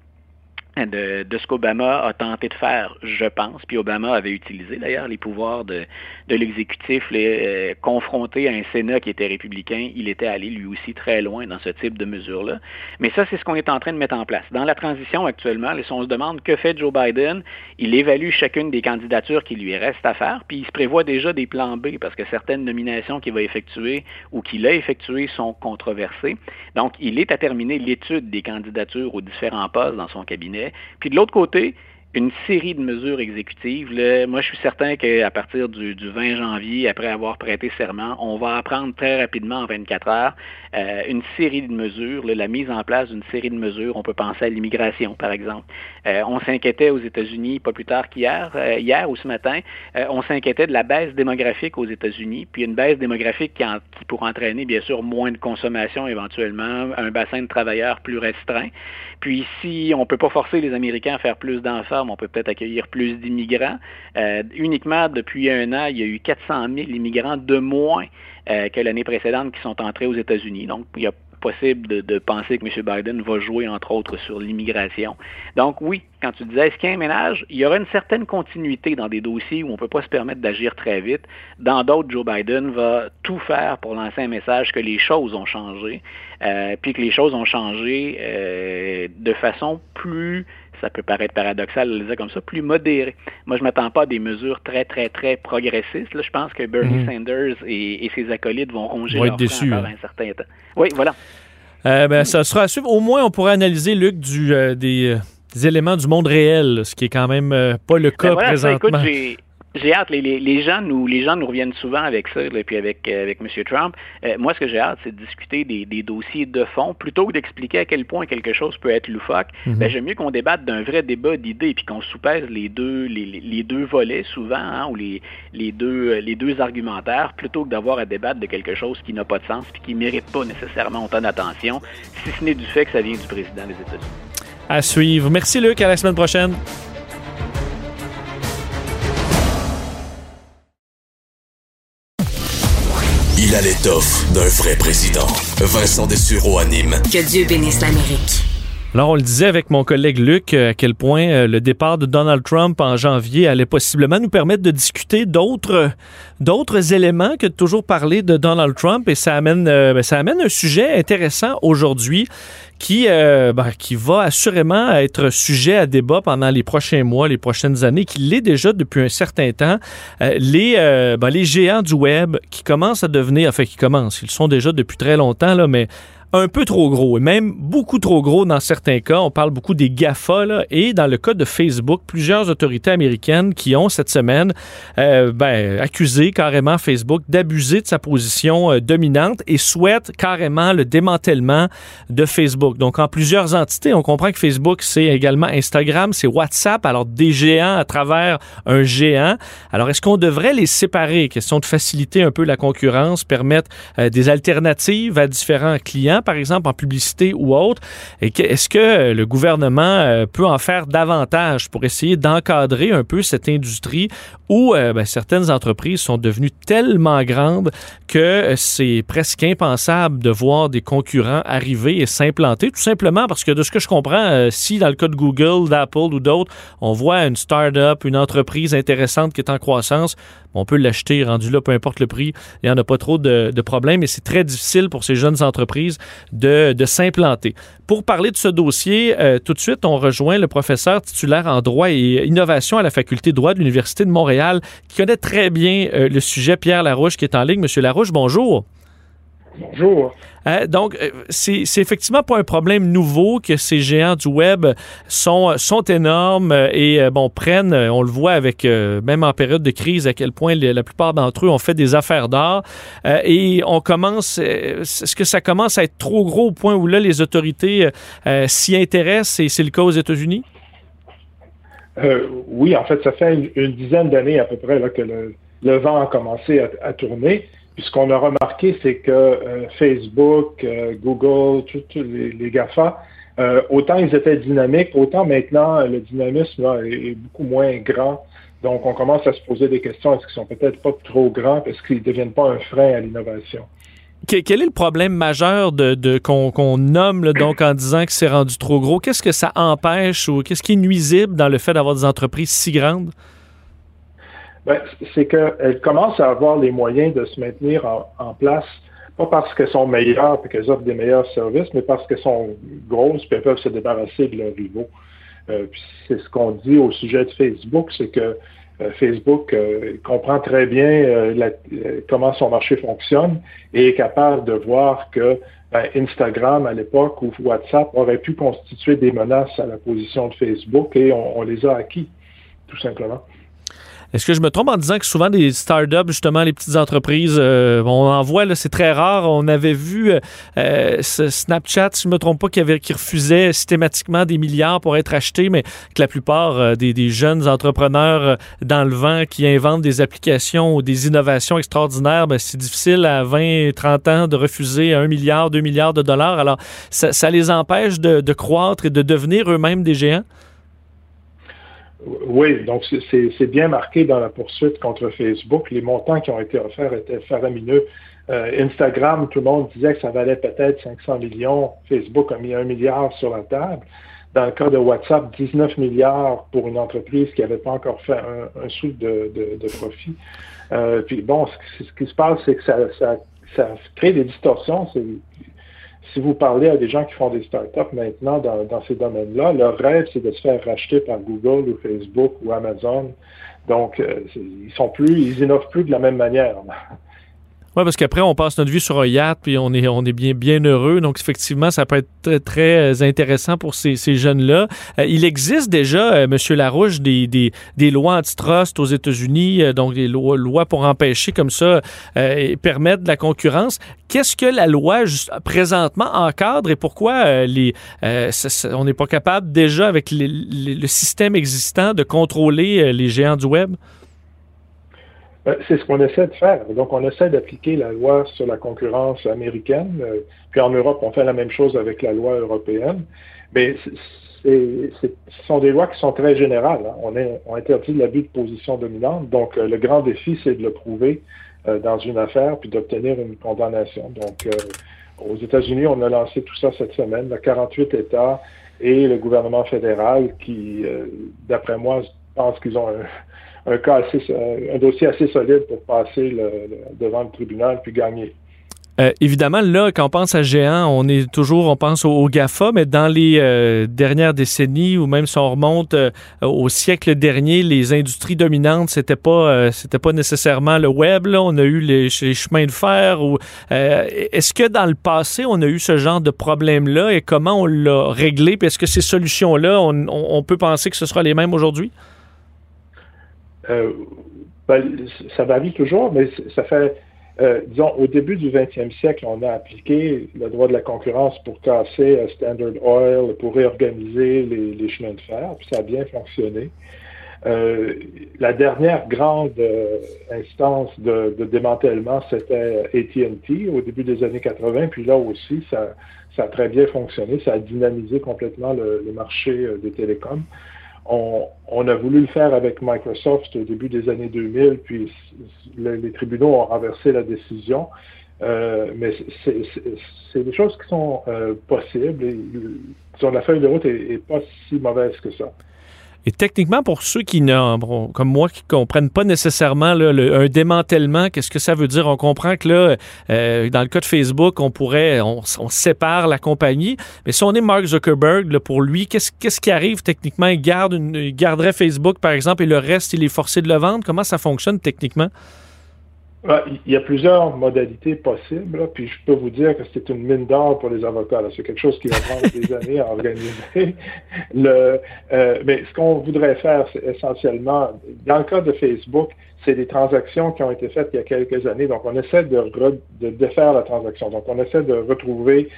de, ce qu'Obama a tenté de faire, je pense. Puis Obama avait utilisé d'ailleurs les pouvoirs de, l'exécutif, euh, confronté à un Sénat qui était républicain. Il était allé lui aussi très loin dans ce type de mesures-là. Mais ça, c'est ce qu'on est en train de mettre en place. Dans la transition actuellement, si on se demande que fait Joe Biden, il évalue chacune des candidatures qui lui reste à faire, puis il se prévoit déjà des plans B parce que certaines nominations qu'il va effectuer ou qu'il a effectuées sont controversées. Donc, il est à terminer l'étude des candidatures aux différents postes dans son cabinet puis de l'autre côté, une série de mesures exécutives. Moi, je suis certain qu'à partir du, 20 janvier, après avoir prêté serment, on va apprendre très rapidement en 24 heures euh, une série de mesures, la mise en place d'une série de mesures. On peut penser à l'immigration, par exemple. Euh, on s'inquiétait aux États-Unis, pas plus tard qu'hier, euh, hier ou ce matin, on s'inquiétait de la baisse démographique aux États-Unis, puis une baisse démographique qui, qui pourrait entraîner, bien sûr, moins de consommation éventuellement, un bassin de travailleurs plus restreint. Puis si on ne peut pas forcer les Américains à faire plus d'enfants, on peut peut-être accueillir plus d'immigrants. uniquement depuis un an, il y a eu 400 000 immigrants de moins euh, que l'année précédente qui sont entrés aux États-Unis. Donc, il y a possible de, penser que M. Biden va jouer, entre autres, sur l'immigration. Donc oui, quand tu disais est-ce qu'il un ménage, il y aura une certaine continuité dans des dossiers où on ne peut pas se permettre d'agir très vite. Dans d'autres, Joe Biden va tout faire pour lancer un message que les choses ont changé, euh, puis que les choses ont changé euh, de façon plus ça peut paraître paradoxal de le dire comme ça, plus modéré. Moi, je ne m'attends pas à des mesures très, très, très progressistes. Là, je pense que Bernie mhm. Sanders et, ses acolytes vont ronger leur déçus, hein. un certain temps. Oui, voilà. Euh, ben, ça sera à suivre. Au moins, on pourrait analyser, Luc, du, euh, des, éléments du monde réel, ce qui est quand même euh, pas le cas ben présentement. J'ai hâte. Les, les, gens nous, les gens nous reviennent souvent avec ça, et puis avec, euh, avec M. Trump. Euh, moi, ce que j'ai hâte, c'est de discuter des, des, dossiers de fond, plutôt que d'expliquer à quel point quelque chose peut être loufoque. Mhm. ben, j'aime mieux qu'on débatte d'un vrai débat d'idées, puis qu'on soupèse les deux, les, les deux volets souvent, hein, ou les, les, deux, les deux argumentaires, plutôt que d'avoir à débattre de quelque chose qui n'a pas de sens, puis qui ne mérite pas nécessairement autant d'attention, si ce n'est du fait que ça vient du président des États-Unis. À suivre. Merci, Luc. À la semaine prochaine. Il a l'étoffe d'un vrai président. Vincent Dessureau anime. Que Dieu bénisse l'Amérique. Alors, on le disait avec mon collègue Luc, euh, à quel point euh, le départ de Donald Trump en janvier allait possiblement nous permettre de discuter d'autres, d'autres éléments que de toujours parler de Donald Trump. Et ça amène, euh, ben, ça amène un sujet intéressant aujourd'hui qui, ben, qui va assurément être sujet à débat pendant les prochains mois, les prochaines années, qui l'est déjà depuis un certain temps. les, ben, les géants du web qui commencent à devenir, enfin qui commencent, ils sont déjà depuis très longtemps, là, mais un peu trop gros, et même beaucoup trop gros dans certains cas. On parle beaucoup des GAFA, là, et dans le cas de Facebook, plusieurs autorités américaines qui ont cette semaine euh, ben, accusé carrément Facebook d'abuser de sa position euh, dominante et souhaitent carrément le démantèlement de Facebook. Donc, en plusieurs entités, on comprend que Facebook, c'est également Instagram, c'est WhatsApp, alors des géants à travers un géant. Alors, est-ce qu'on devrait les séparer? Question de faciliter un peu la concurrence, permettre euh, des alternatives à différents clients par exemple, en publicité ou autre. Est-ce que le gouvernement euh, peut en faire davantage pour essayer d'encadrer un peu cette industrie où euh, ben, certaines entreprises sont devenues tellement grandes que euh, c'est presque impensable de voir des concurrents arriver et s'implanter, tout simplement parce que de ce que je comprends, si dans le cas de Google, d'Apple ou d'autres, on voit une start-up, une entreprise intéressante qui est en croissance, on peut l'acheter rendu là, peu importe le prix. Il n'y en a pas trop de, problèmes et c'est très difficile pour ces jeunes entreprises de, de s'implanter. Pour parler de ce dossier, euh, tout de suite, on rejoint le professeur titulaire en droit et innovation à la faculté de droit de l'Université de Montréal qui connaît très bien euh, le sujet, Pierre Larouche, qui est en ligne. Monsieur Larouche, bonjour. Bonjour. Euh, donc, euh, c'est effectivement pas un problème nouveau que ces géants du web sont, sont énormes et euh, bon prennent, on le voit avec même en période de crise à quel point la plupart d'entre eux ont fait des affaires d'or et on commence, est-ce que ça commence à être trop gros au point où là les autorités s'y intéressent et c'est le cas aux États-Unis? oui, en fait, ça fait une, dizaine d'années à peu près là, que le, vent a commencé à tourner. Puis ce qu'on a remarqué, c'est que euh, Facebook, euh, Google, tous les, GAFA, euh, autant ils étaient dynamiques, autant maintenant le dynamisme est, beaucoup moins grand. Donc on commence à se poser des questions, est-ce qu'ils sont peut-être pas trop grands, est-ce qu'ils ne deviennent pas un frein à l'innovation? quel est le problème majeur qu'on nomme donc en disant que c'est rendu trop gros? Qu'est-ce que ça empêche ou qu'est-ce qui est nuisible dans le fait d'avoir des entreprises si grandes? Ben, c'est qu'elles commencent à avoir les moyens de se maintenir en, place, pas parce qu'elles sont meilleures et qu'elles offrent des meilleurs services, mais parce qu'elles sont grosses et peuvent se débarrasser de leurs rivaux. Euh, c'est ce qu'on dit au sujet de Facebook, c'est que euh, Facebook euh, comprend très bien comment son marché fonctionne et est capable de voir que ben, Instagram à l'époque ou WhatsApp aurait pu constituer des menaces à la position de Facebook et on les a acquis, tout simplement. Est-ce que je me trompe en disant que souvent des startups, justement, les petites entreprises, euh, on en voit, c'est très rare. On avait vu euh, euh, ce Snapchat, si je ne me trompe pas, qui refusait systématiquement des milliards pour être acheté, mais que la plupart des, jeunes entrepreneurs dans le vent qui inventent des applications ou des innovations extraordinaires, ben, c'est difficile à 20, 30 ans de refuser un milliard, deux milliards de dollars. Alors, ça, les empêche de croître et de devenir eux-mêmes des géants? Oui, donc c'est bien marqué dans la poursuite contre Facebook. Les montants qui ont été offerts étaient faramineux. Euh, Instagram, tout le monde disait que ça valait peut-être 500 millions. Facebook a mis un milliard sur la table. Dans le cas de WhatsApp, 19 milliards pour une entreprise qui n'avait pas encore fait un, sou de, profit. Euh, puis bon, ce, qui se passe, c'est que ça, ça, ça crée des distorsions si vous parlez à des gens qui font des startups maintenant dans, ces domaines-là, leur rêve, c'est de se faire racheter par Google ou Facebook ou Amazon. Donc, euh, ils sont plus, ils innovent plus de la même manière. Oui, parce qu'après, on passe notre vie sur un yacht, puis on est, on est bien, bien heureux. Donc, effectivement, ça peut être très, très euh, intéressant pour ces, ces jeunes-là. Euh, il existe déjà, euh, M. Larouche, des, des, des lois antitrust aux États-Unis, donc des lois, lois, pour empêcher comme ça et permettre de la concurrence. Qu'est-ce que la loi présentement encadre et pourquoi les, on n'est pas capable déjà, avec le système existant, de contrôler les géants du Web? Euh, c'est ce qu'on essaie de faire. Donc, on essaie d'appliquer la loi sur la concurrence américaine. Euh, puis en Europe, on fait la même chose avec la loi européenne. Mais ce sont des lois qui sont très générales. Hein. On, est, on interdit l'abus de position dominante. Donc, euh, le grand défi, c'est de le prouver dans une affaire puis d'obtenir une condamnation. Donc, aux États-Unis, on a lancé tout ça cette semaine. Il y a 48 États et le gouvernement fédéral qui, d'après moi, pense qu'ils ont un, un, cas un dossier assez solide pour passer devant le tribunal puis gagner. Euh, évidemment, là, quand on pense à géant, on est toujours, on pense au, GAFA, mais dans les euh, dernières décennies, ou même si on remonte euh, au siècle dernier, les industries dominantes, c'était pas, c'était pas nécessairement le web. Là. On a eu les, chemins de fer. Ou est-ce que dans le passé, on a eu ce genre de problème-là et comment on l'a réglé? Puis est-ce que ces solutions-là, on peut penser que ce sera les mêmes aujourd'hui? Euh, ben, ça varie toujours, mais ça fait, euh, disons, au début du 20e siècle, on a appliqué le droit de la concurrence pour casser euh, Standard Oil, pour réorganiser les, chemins de fer, puis ça a bien fonctionné. la dernière grande instance de, démantèlement, c'était AT&T au début des années 80, puis là aussi, ça, a très bien fonctionné, ça a dynamisé complètement le, le marché des télécoms. On, a voulu le faire avec Microsoft au début des années 2000, puis les tribunaux ont renversé la décision. Euh, mais c'est des choses qui sont euh, possibles. Et, la feuille de route n'est pas si mauvaise que ça. Et techniquement, pour ceux qui, comme moi, qui ne comprennent pas nécessairement le, un démantèlement, qu'est-ce que ça veut dire? On comprend que là, euh, dans le cas de Facebook, on pourrait, on, sépare la compagnie. Mais si on est Mark Zuckerberg, pour lui, qu'est-ce, qu'est-ce qui arrive techniquement? Il, garde il garderait Facebook, par exemple, et le reste, il est forcé de le vendre? Comment ça fonctionne techniquement? Il y a plusieurs modalités possibles, puis je peux vous dire que c'est une mine d'or pour les avocats. C'est quelque chose qui va prendre des [laughs] années à organiser. Le, euh, mais ce qu'on voudrait faire, c'est essentiellement, dans le cas de Facebook, c'est des transactions qui ont été faites il y a quelques années. Donc, on essaie de, de défaire la transaction. Donc, on essaie de retrouver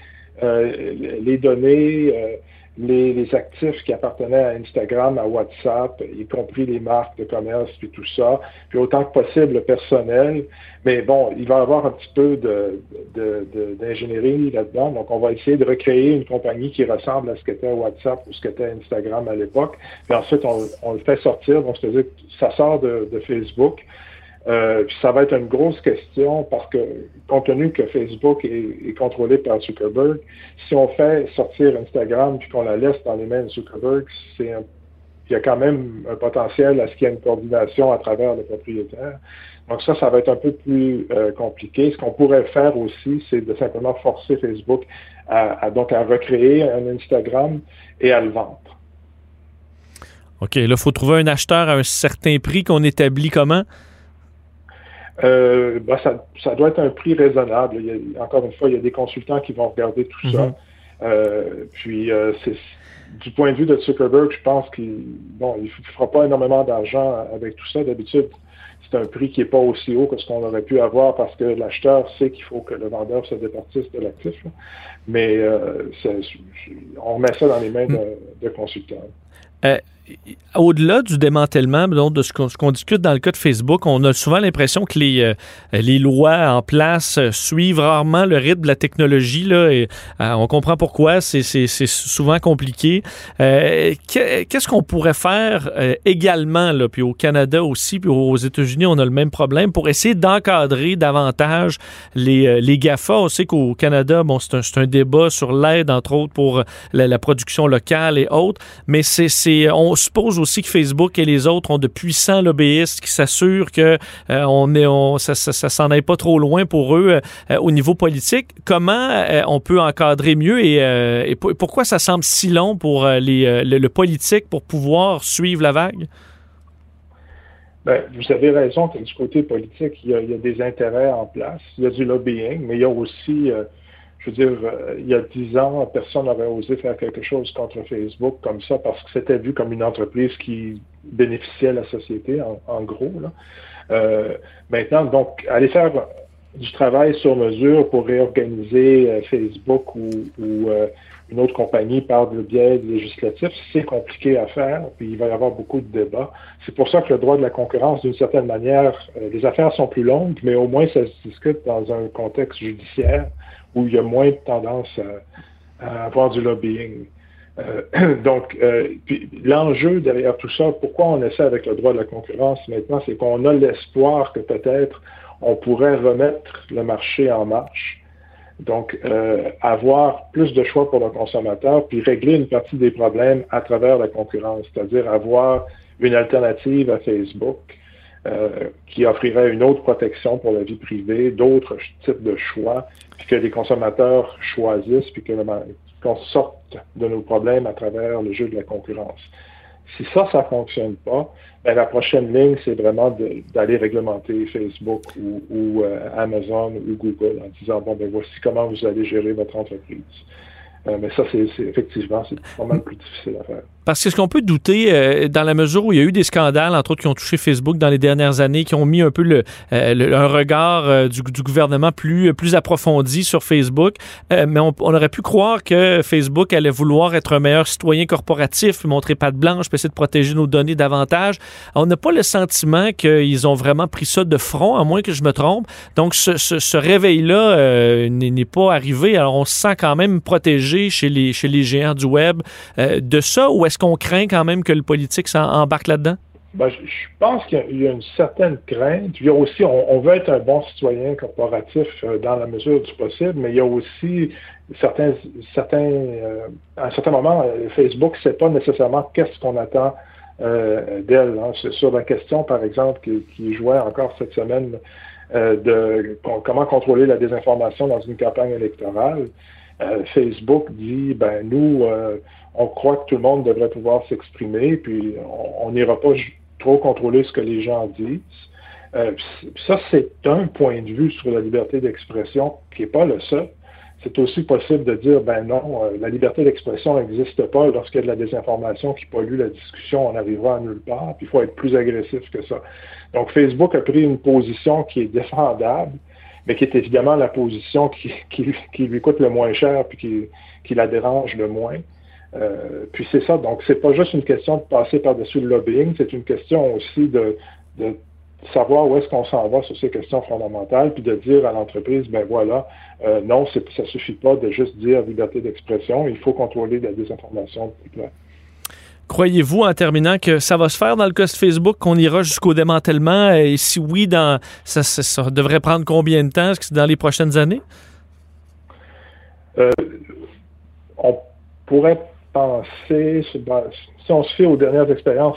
euh, les données. Euh, les, actifs qui appartenaient à Instagram, à WhatsApp, y compris les marques de commerce, puis tout ça, puis autant que possible le personnel. Mais bon, il va y avoir un petit peu d'ingénierie de, là-dedans. Donc, on va essayer de recréer une compagnie qui ressemble à ce qu'était WhatsApp ou ce qu'était Instagram à l'époque. Puis ensuite, on, le fait sortir. Donc, c'est-à-dire que ça sort de, Facebook. Euh, puis ça va être une grosse question parce que, compte tenu que Facebook est, contrôlé par Zuckerberg, si on fait sortir Instagram puis qu'on la laisse dans les mains de Zuckerberg, c'est un il y a quand même un potentiel à ce qu'il y ait une coordination à travers le propriétaire. Donc ça, ça va être un peu plus euh, compliqué. Ce qu'on pourrait faire aussi, c'est de simplement forcer Facebook à, donc à recréer un Instagram et à le vendre. OK, là, il faut trouver un acheteur à un certain prix qu'on établit comment? Euh, ben, ça, doit être un prix raisonnable. encore une fois, il y a des consultants qui vont regarder tout ça. Mm-hmm. Euh, puis, c'est du point de vue de Zuckerberg, je pense qu'il bon, il ne fera pas énormément d'argent avec tout ça. D'habitude, c'est un prix qui n'est pas aussi haut que ce qu'on aurait pu avoir parce que l'acheteur sait qu'il faut que le vendeur se départisse de l'actif. Mais euh, on remet ça dans les mains de, de consultants. Euh, au-delà du démantèlement donc, de ce qu'on discute dans le cas de Facebook, on a souvent l'impression que les, euh, lois en place suivent rarement le rythme de la technologie. Là, euh, on comprend pourquoi, c'est souvent compliqué. Euh, qu'est-ce qu'on pourrait faire également, puis au Canada aussi, puis aux États-Unis, on a le même problème, pour essayer d'encadrer davantage les, GAFA? On sait qu'au Canada, bon, c'est un, débat sur l'aide, entre autres, pour la, la, production locale et autres, mais c'est suppose aussi que Facebook et les autres ont de puissants lobbyistes qui s'assurent que euh, on est, on, ça, ça, ça s'en aille pas trop loin pour eux euh, au niveau politique. Comment euh, on peut encadrer mieux et, pourquoi ça semble si long pour les, le, politique pour pouvoir suivre la vague? Ben, vous avez raison que du côté politique, il y, a, des intérêts en place. Il y a du lobbying, mais il y a aussi je veux dire, euh, il y a dix ans, personne n'aurait osé faire quelque chose contre Facebook comme ça parce que c'était vu comme une entreprise qui bénéficiait à la société, en, gros. Euh, maintenant, donc, aller faire du travail sur mesure pour réorganiser euh, Facebook ou, ou une autre compagnie par le biais législatif, c'est compliqué à faire, puis il va y avoir beaucoup de débats. C'est pour ça que le droit de la concurrence, d'une certaine manière, les affaires sont plus longues, mais au moins ça se discute dans un contexte judiciaire où il y a moins de tendance à, avoir du lobbying. Euh, [clears throat] donc, euh, l'enjeu derrière tout ça, pourquoi on essaie avec le droit de la concurrence maintenant, c'est qu'on a l'espoir que peut-être on pourrait remettre le marché en marche. Donc, euh, avoir plus de choix pour le consommateur, puis régler une partie des problèmes à travers la concurrence, c'est-à-dire avoir une alternative à Facebook, euh, qui offrirait une autre protection pour la vie privée, d'autres types de choix, puis que les consommateurs choisissent, puis qu'on sorte de nos problèmes à travers le jeu de la concurrence. Si ça, ça fonctionne pas, ben, la prochaine ligne, c'est vraiment d'aller réglementer Facebook ou, euh, Amazon ou Google en disant, bon, ben voici comment vous allez gérer votre entreprise. Euh, mais ça, c'est effectivement, c'est vraiment plus difficile à faire. Parce que ce qu'on peut douter, euh, dans la mesure où il y a eu des scandales, entre autres, qui ont touché Facebook dans les dernières années, qui ont mis un peu le, euh, un regard du, gouvernement plus, plus approfondi sur Facebook, mais on, on, aurait pu croire que Facebook allait vouloir être un meilleur citoyen corporatif, montrer patte blanche, essayer de protéger nos données davantage. On n'a pas le sentiment qu'ils ont vraiment pris ça de front, à moins que je me trompe. Donc, ce, ce, ce réveil-là n'est pas arrivé. Alors, on se sent quand même protégé chez les, géants du web de ça, ou est-ce qu'on craint quand même que le politique s'embarque là-dedans? Ben, je, pense qu'il y, a une certaine crainte. Il y a aussi, on, veut être un bon citoyen corporatif euh, dans la mesure du possible, mais il y a aussi certains, certains, euh, à un certain moment, euh, Facebook ne sait pas nécessairement qu'est-ce qu'on attend d'elle. Hein. Sur la question, par exemple, qui jouait encore cette semaine de comment contrôler la désinformation dans une campagne électorale, Facebook dit, ben nous, on croit que tout le monde devrait pouvoir s'exprimer, puis on n'ira pas trop contrôler ce que les gens disent. Euh, ça, c'est un point de vue sur la liberté d'expression qui n'est pas le seul. C'est aussi possible de dire, ben non, euh, la liberté d'expression n'existe pas lorsqu'il y a de la désinformation qui pollue la discussion, on n'arrivera à nulle part, puis il faut être plus agressif que ça. Donc Facebook a pris une position qui est défendable, mais qui est évidemment la position qui, qui, lui coûte le moins cher, puis qui, qui la dérange le moins. Euh, puis c'est ça, donc c'est pas juste une question de passer par-dessus le lobbying, c'est une question aussi de, de savoir où est-ce qu'on s'en va sur ces questions fondamentales, puis de dire à l'entreprise, ben voilà, euh, non, ça suffit pas de juste dire liberté d'expression, il faut contrôler la désinformation. Croyez-vous, en terminant, que ça va se faire dans le cas de Facebook, qu'on ira jusqu'au démantèlement? Et si oui, ça, devrait prendre combien de temps? Est-ce que c'est dans les prochaines années? Euh, on pourrait penser, si on se fait aux dernières expériences,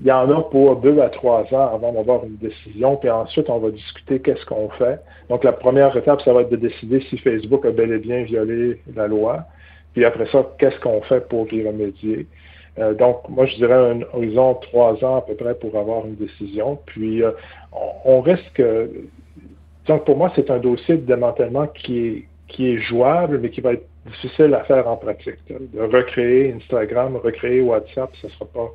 il y en a pour deux à trois ans avant d'avoir une décision, puis ensuite on va discuter qu'est-ce qu'on fait. Donc la première étape, ça va être de décider si Facebook a bel et bien violé la loi, puis après ça, qu'est-ce qu'on fait pour y remédier. Euh, donc, moi, je dirais un horizon trois ans à peu près pour avoir une décision. Puis, euh, on, risque. Donc, pour moi, c'est un dossier de démantèlement qui est, jouable, mais qui va être difficile à faire en pratique. De recréer Instagram, recréer WhatsApp, ça sera pas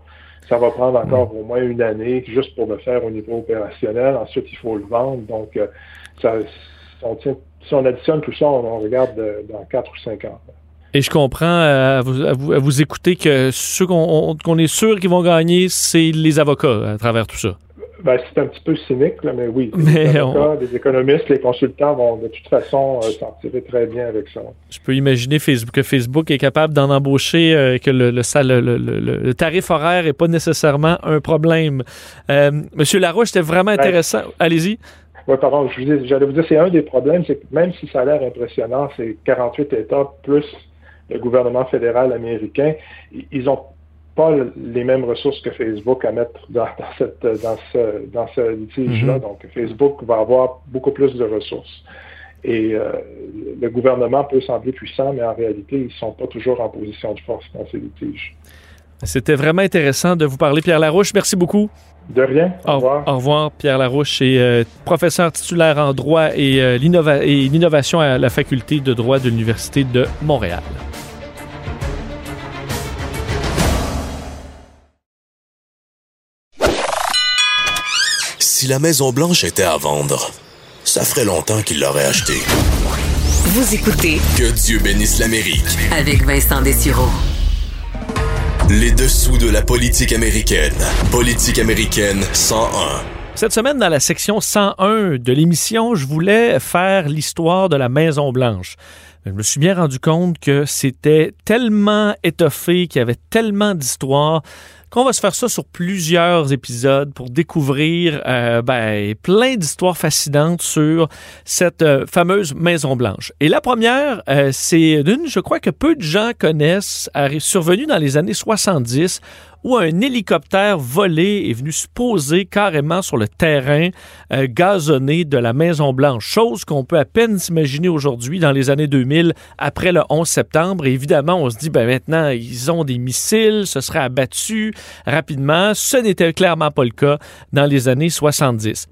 ça va prendre encore au moins une année juste pour le faire au niveau opérationnel. Ensuite, il faut le vendre. Donc, euh, ça, si on additionne tout ça, on, regarde dans quatre ou cinq ans. Et je comprends euh, à, vous, à, vous, écouter que ceux qu'on est sûr qu'ils vont gagner, c'est les avocats à travers tout ça. Ben, c'est un petit peu cynique, mais oui. les, avocats, les économistes, les consultants vont de toute façon euh, s'en tirer très bien avec ça. Je peux imaginer Facebook, que Facebook est capable d'en embaucher, euh, que le, le, tarif horaire n'est pas nécessairement un problème. Euh, Monsieur Larouche, c'était vraiment ben, intéressant. Allez-y. Oui, pardon, j'allais vous dire, c'est un des problèmes, c'est que même si ça a l'air impressionnant, c'est 48 États plus le gouvernement fédéral américain, ils ont pas les mêmes ressources que Facebook à mettre dans, cette, dans ce, dans ce litige-là. Mm-hmm. Donc, Facebook va avoir beaucoup plus de ressources. Et euh, le gouvernement peut sembler puissant, mais en réalité, ils ne sont pas toujours en position de force dans ces litiges. C'était vraiment intéressant de vous parler, Pierre Larouche. Merci beaucoup. De rien. Au, revoir. Au revoir, Pierre Larouche est euh, professeur titulaire en droit et, euh, et l'innovation à la faculté de droit de l'Université de Montréal. Si la Maison Blanche était à vendre, ça ferait longtemps qu'il l'aurait achetée. Vous écoutez Que Dieu bénisse l'Amérique avec Vincent Dessureau. Les dessous de la politique américaine. Politique américaine 101. Cette semaine, dans la section 101 de l'émission, je voulais faire l'histoire de la Maison Blanche. Je me suis bien rendu compte que c'était tellement étoffé, qu'il y avait tellement d'histoires qu'on va se faire ça sur plusieurs épisodes pour découvrir euh, ben, plein d'histoires fascinantes sur cette euh, fameuse Maison Blanche. Et la première, euh, c'est d'une, je crois que peu de gens connaissent, survenue dans les années 70 où un hélicoptère volé est venu se poser carrément sur le terrain euh, gazonné de la Maison-Blanche, chose qu'on peut à peine s'imaginer aujourd'hui dans les années 2000 après le 11 septembre. Et évidemment, on se dit, ben maintenant, ils ont des missiles, ce serait abattu rapidement. Ce n'était clairement pas le cas dans les années 70.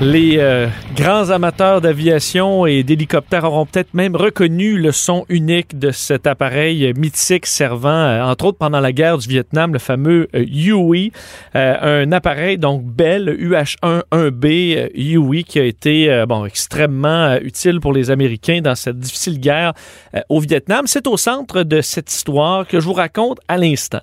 Les euh, grands amateurs d'aviation et d'hélicoptères auront peut-être même reconnu le son unique de cet appareil mythique servant, euh, entre autres pendant la guerre du Vietnam, le fameux euh, Huey, un appareil donc Bell UH-1-1B Huey qui a été bon extrêmement utile pour les Américains dans cette difficile guerre au Vietnam. C'est au centre de cette histoire que je vous raconte à l'instant.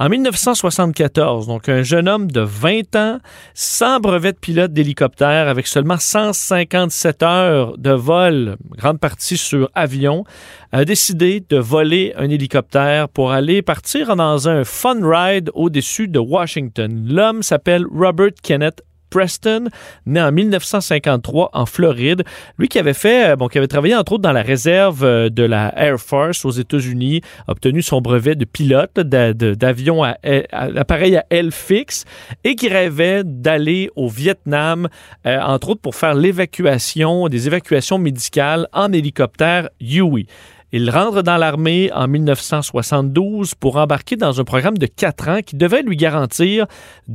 En 1974, donc un jeune homme de 20 ans, sans brevet de pilote d'hélicoptère, avec seulement 157 heures de vol, grande partie sur avion, a décidé de voler un hélicoptère pour aller partir dans un fun ride au-dessus de Washington. L'homme s'appelle Robert Kenneth Preston, né en 1953 en Floride. Lui qui avait fait, euh, bon, qui avait travaillé entre autres dans la réserve euh, de la Air Force aux États-Unis, obtenu son brevet de pilote d'avion à, appareil à aile fixe et qui rêvait d'aller au Vietnam, euh, entre autres pour faire l'évacuation, des évacuations médicales en hélicoptère Huey. Il rentre dans l'armée en 1972 pour embarquer dans un programme de quatre ans qui devait lui garantir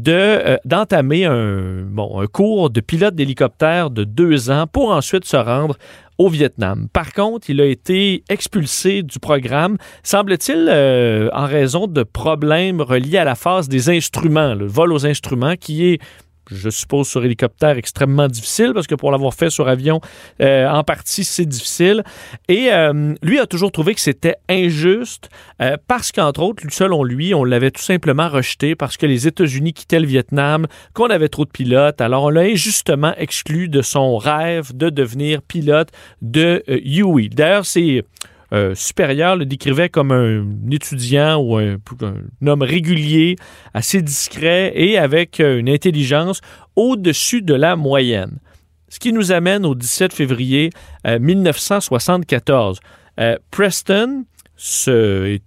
euh, d'entamer un, bon, cours de pilote d'hélicoptère de deux ans pour ensuite se rendre au Vietnam. Par contre, il a été expulsé du programme, semble-t-il, euh, en raison de problèmes reliés à la phase des instruments, le vol aux instruments, qui est je suppose sur hélicoptère extrêmement difficile parce que pour l'avoir fait sur avion, euh, en partie, c'est difficile. Et euh, lui a toujours trouvé que c'était injuste euh, parce qu'entre autres, selon lui, on l'avait tout simplement rejeté parce que les États-Unis quittaient le Vietnam, qu'on avait trop de pilotes. Alors on l'a injustement exclu de son rêve de devenir pilote de Huey. D'ailleurs, c'est euh, supérieur le décrivait comme un, étudiant ou un, homme régulier, assez discret et avec euh, une intelligence au-dessus de la moyenne. Ce qui nous amène au 17 février 1974. Euh, Preston est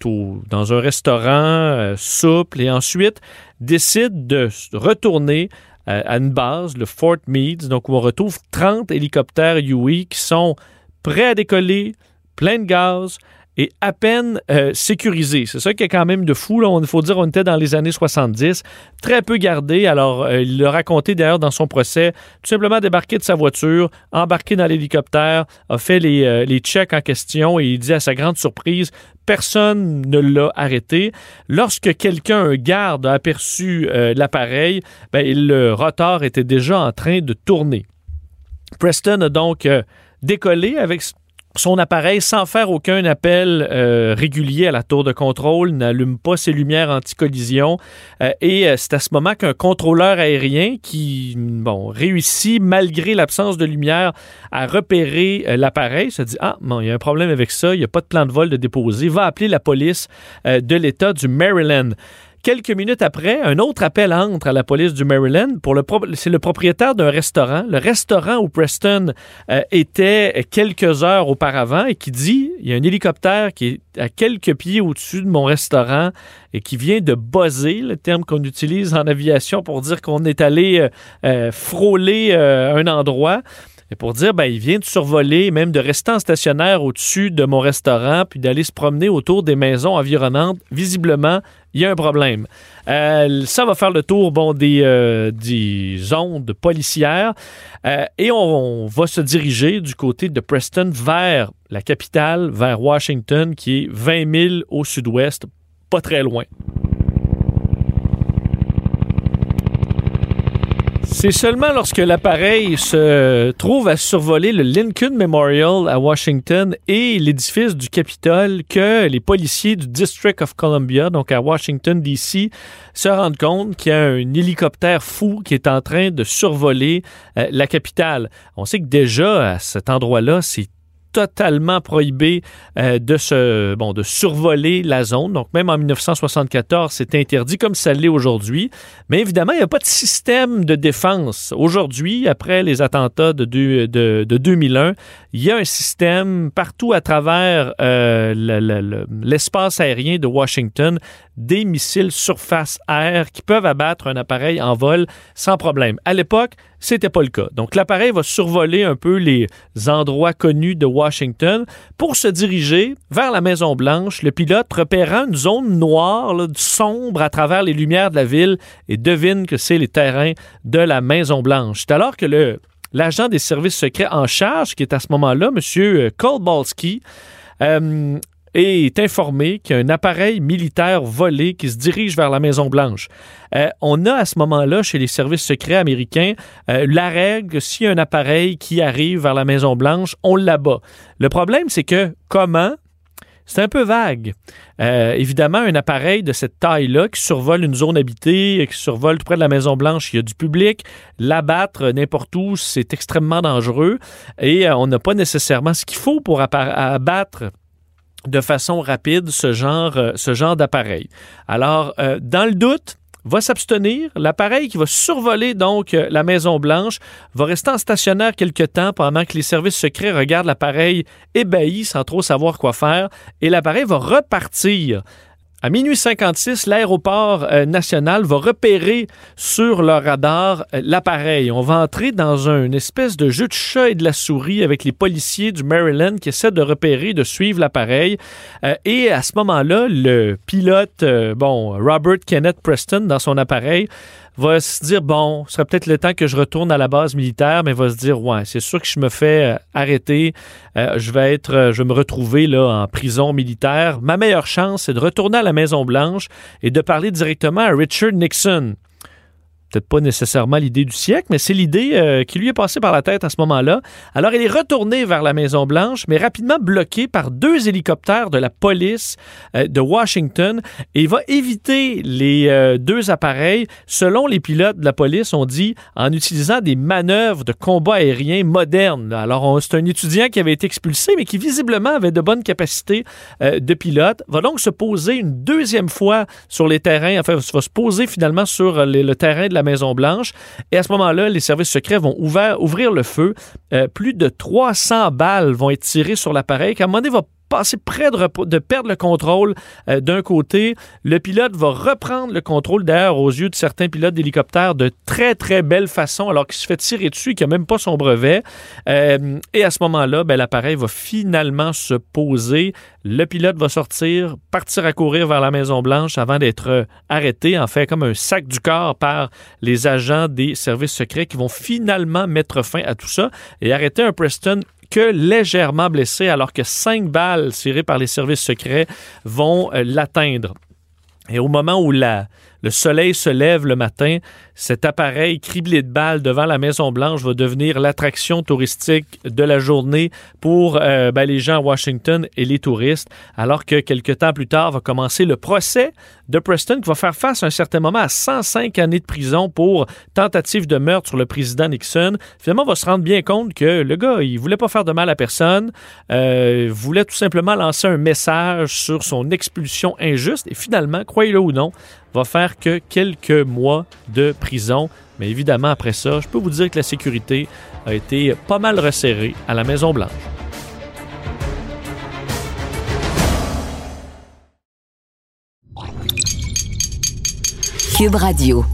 dans un restaurant souple et ensuite décide de retourner à une base, le Fort Meade, donc où on retrouve 30 hélicoptères UE qui sont prêts à décoller, plein de gaz et à peine euh, sécurisé. C'est ça qui est quand même de fou. Il faut dire on était dans les années 70, très peu gardé. Alors, euh, il l'a raconté d'ailleurs dans son procès, tout simplement débarqué de sa voiture, embarqué dans l'hélicoptère, a fait les, euh, checks en question et il dit à sa grande surprise, personne ne l'a arrêté. Lorsque quelqu'un, un garde, a aperçu l'appareil, ben, le rotor était déjà en train de tourner. Preston a donc décollé avec son appareil sans faire aucun appel euh, régulier à la tour de contrôle, n'allume pas ses lumières anti-collision. Euh, et euh, c'est à ce moment qu'un contrôleur aérien qui bon, réussit, malgré l'absence de lumière, à repérer l'appareil, se dit Ah, bon, il y a un problème avec ça, il n'y a pas de plan de vol de déposer, va appeler la police de l'État du Maryland. Quelques minutes après, un autre appel entre à la police du Maryland. Pour le c'est le propriétaire d'un restaurant, le restaurant où Preston euh, était quelques heures auparavant, et qui dit il y a un hélicoptère qui est à quelques pieds au-dessus de mon restaurant et qui vient de buzzer, le terme qu'on utilise en aviation pour dire qu'on est allé euh, euh, frôler un endroit. Et pour dire, ben, il vient de survoler, même de rester en stationnaire au-dessus de mon restaurant, puis d'aller se promener autour des maisons environnantes. Visiblement, il y a un problème. Euh, ça va faire le tour bon, des, euh, des ondes policières euh, et on, va se diriger du côté de Preston vers la capitale, vers Washington, qui est 20 000 au sud-ouest, pas très loin. C'est seulement lorsque l'appareil se trouve à survoler le Lincoln Memorial à Washington et l'édifice du Capitole que les policiers du District of Columbia, donc à Washington, D.C., se rendent compte qu'il y a un hélicoptère fou qui est en train de survoler euh, la capitale. On sait que déjà, à cet endroit-là, c'est totalement prohibé euh, de, se, bon, de survoler la zone. Donc, même en 1974, c'est interdit comme ça l'est aujourd'hui. Mais évidemment, il n'y a pas de système de défense. Aujourd'hui, après les attentats de, de, de 2001, il y a un système partout à travers euh, l'espace aérien de Washington, des missiles surface-air qui peuvent abattre un appareil en vol sans problème. À l'époque, c'était pas le cas. Donc l'appareil va survoler un peu les endroits connus de Washington pour se diriger vers la Maison Blanche. Le pilote repérant une zone noire, sombre à travers les lumières de la ville et devine que c'est les terrains de la Maison Blanche. C'est alors que l'agent des services secrets en charge, qui est à ce moment-là, M. Kolbalski, euh, est informé qu'il y a un appareil militaire volé qui se dirige vers la Maison-Blanche. Euh, on a à ce moment-là, chez les services secrets américains, euh, la règle s'il un appareil qui arrive vers la Maison-Blanche, on l'abat. Le problème, c'est que comment? C'est un peu vague. Euh, évidemment, un appareil de cette taille-là qui survole une zone habitée, qui survole tout près de la Maison-Blanche, il y a du public. L'abattre n'importe où, c'est extrêmement dangereux et on n'a pas nécessairement ce qu'il faut pour abattre de façon rapide ce genre, euh, ce genre d'appareil. Alors, euh, dans le doute, va s'abstenir. L'appareil qui va survoler donc euh, la Maison Blanche va rester en stationnaire quelque temps pendant que les services secrets regardent l'appareil ébahi sans trop savoir quoi faire et l'appareil va repartir à minuit 56, l'aéroport euh, national va repérer sur leur radar euh, l'appareil. On va entrer dans une espèce de jeu de chat et de la souris avec les policiers du Maryland qui essaient de repérer, de suivre l'appareil. Euh, et à ce moment-là, le pilote, bon, Robert Kenneth Preston, dans son appareil, va se dire bon, ce serait peut-être le temps que je retourne à la base militaire, mais va se dire ouais, c'est sûr que je me fais euh, arrêter, euh, je vais être, euh, je vais me retrouver là en prison militaire. Ma meilleure chance, c'est de retourner à la Maison Blanche et de parler directement à Richard Nixon peut-être pas nécessairement l'idée du siècle, mais c'est l'idée euh, qui lui est passée par la tête à ce moment-là. Alors, il est retourné vers la Maison-Blanche, mais rapidement bloqué par deux hélicoptères de la police euh, de Washington. Et il va éviter les euh, deux appareils, selon les pilotes de la police, on dit, en utilisant des manœuvres de combat aérien modernes. Alors, c'est un étudiant qui avait été expulsé, mais qui visiblement avait de bonnes capacités de pilote. Va donc se poser une deuxième fois sur les terrains, enfin, va se poser finalement sur le terrain de la Maison-Blanche. Et à ce moment-là, les services secrets vont ouvrir le feu. Euh, plus de 300 balles vont être tirées sur l'appareil. Qu'à un moment donné, va passer près de, perdre le contrôle euh, d'un côté. Le pilote va reprendre le contrôle, d'ailleurs, aux yeux de certains pilotes d'hélicoptère, de très, très belle façon, alors qu'il se fait tirer dessus et qu'il n'a même pas son brevet. Euh, et à ce moment-là, ben, l'appareil va finalement se poser. Le pilote va sortir, partir à courir vers la Maison-Blanche avant d'être arrêté, en fait, comme un sac du corps par les agents des services secrets qui vont finalement mettre fin à tout ça et arrêter un Preston que légèrement blessé alors que cinq balles tirées par les services secrets vont euh, l'atteindre. Et au moment où la, le soleil se lève le matin, cet appareil criblé de balles devant la Maison-Blanche va devenir l'attraction touristique de la journée pour euh, ben, les gens à Washington et les touristes, alors que quelques temps plus tard va commencer le procès de Preston qui va faire face à un certain moment à 105 années de prison pour tentative de meurtre sur le président Nixon. Finalement, on va se rendre bien compte que le gars, il voulait pas faire de mal à personne, euh, voulait tout simplement lancer un message sur son expulsion injuste et finalement, croyez-le ou non, va faire que quelques mois de prison. Mais évidemment, après ça, je peux vous dire que la sécurité a été pas mal resserrée à la Maison-Blanche. Cube Radio.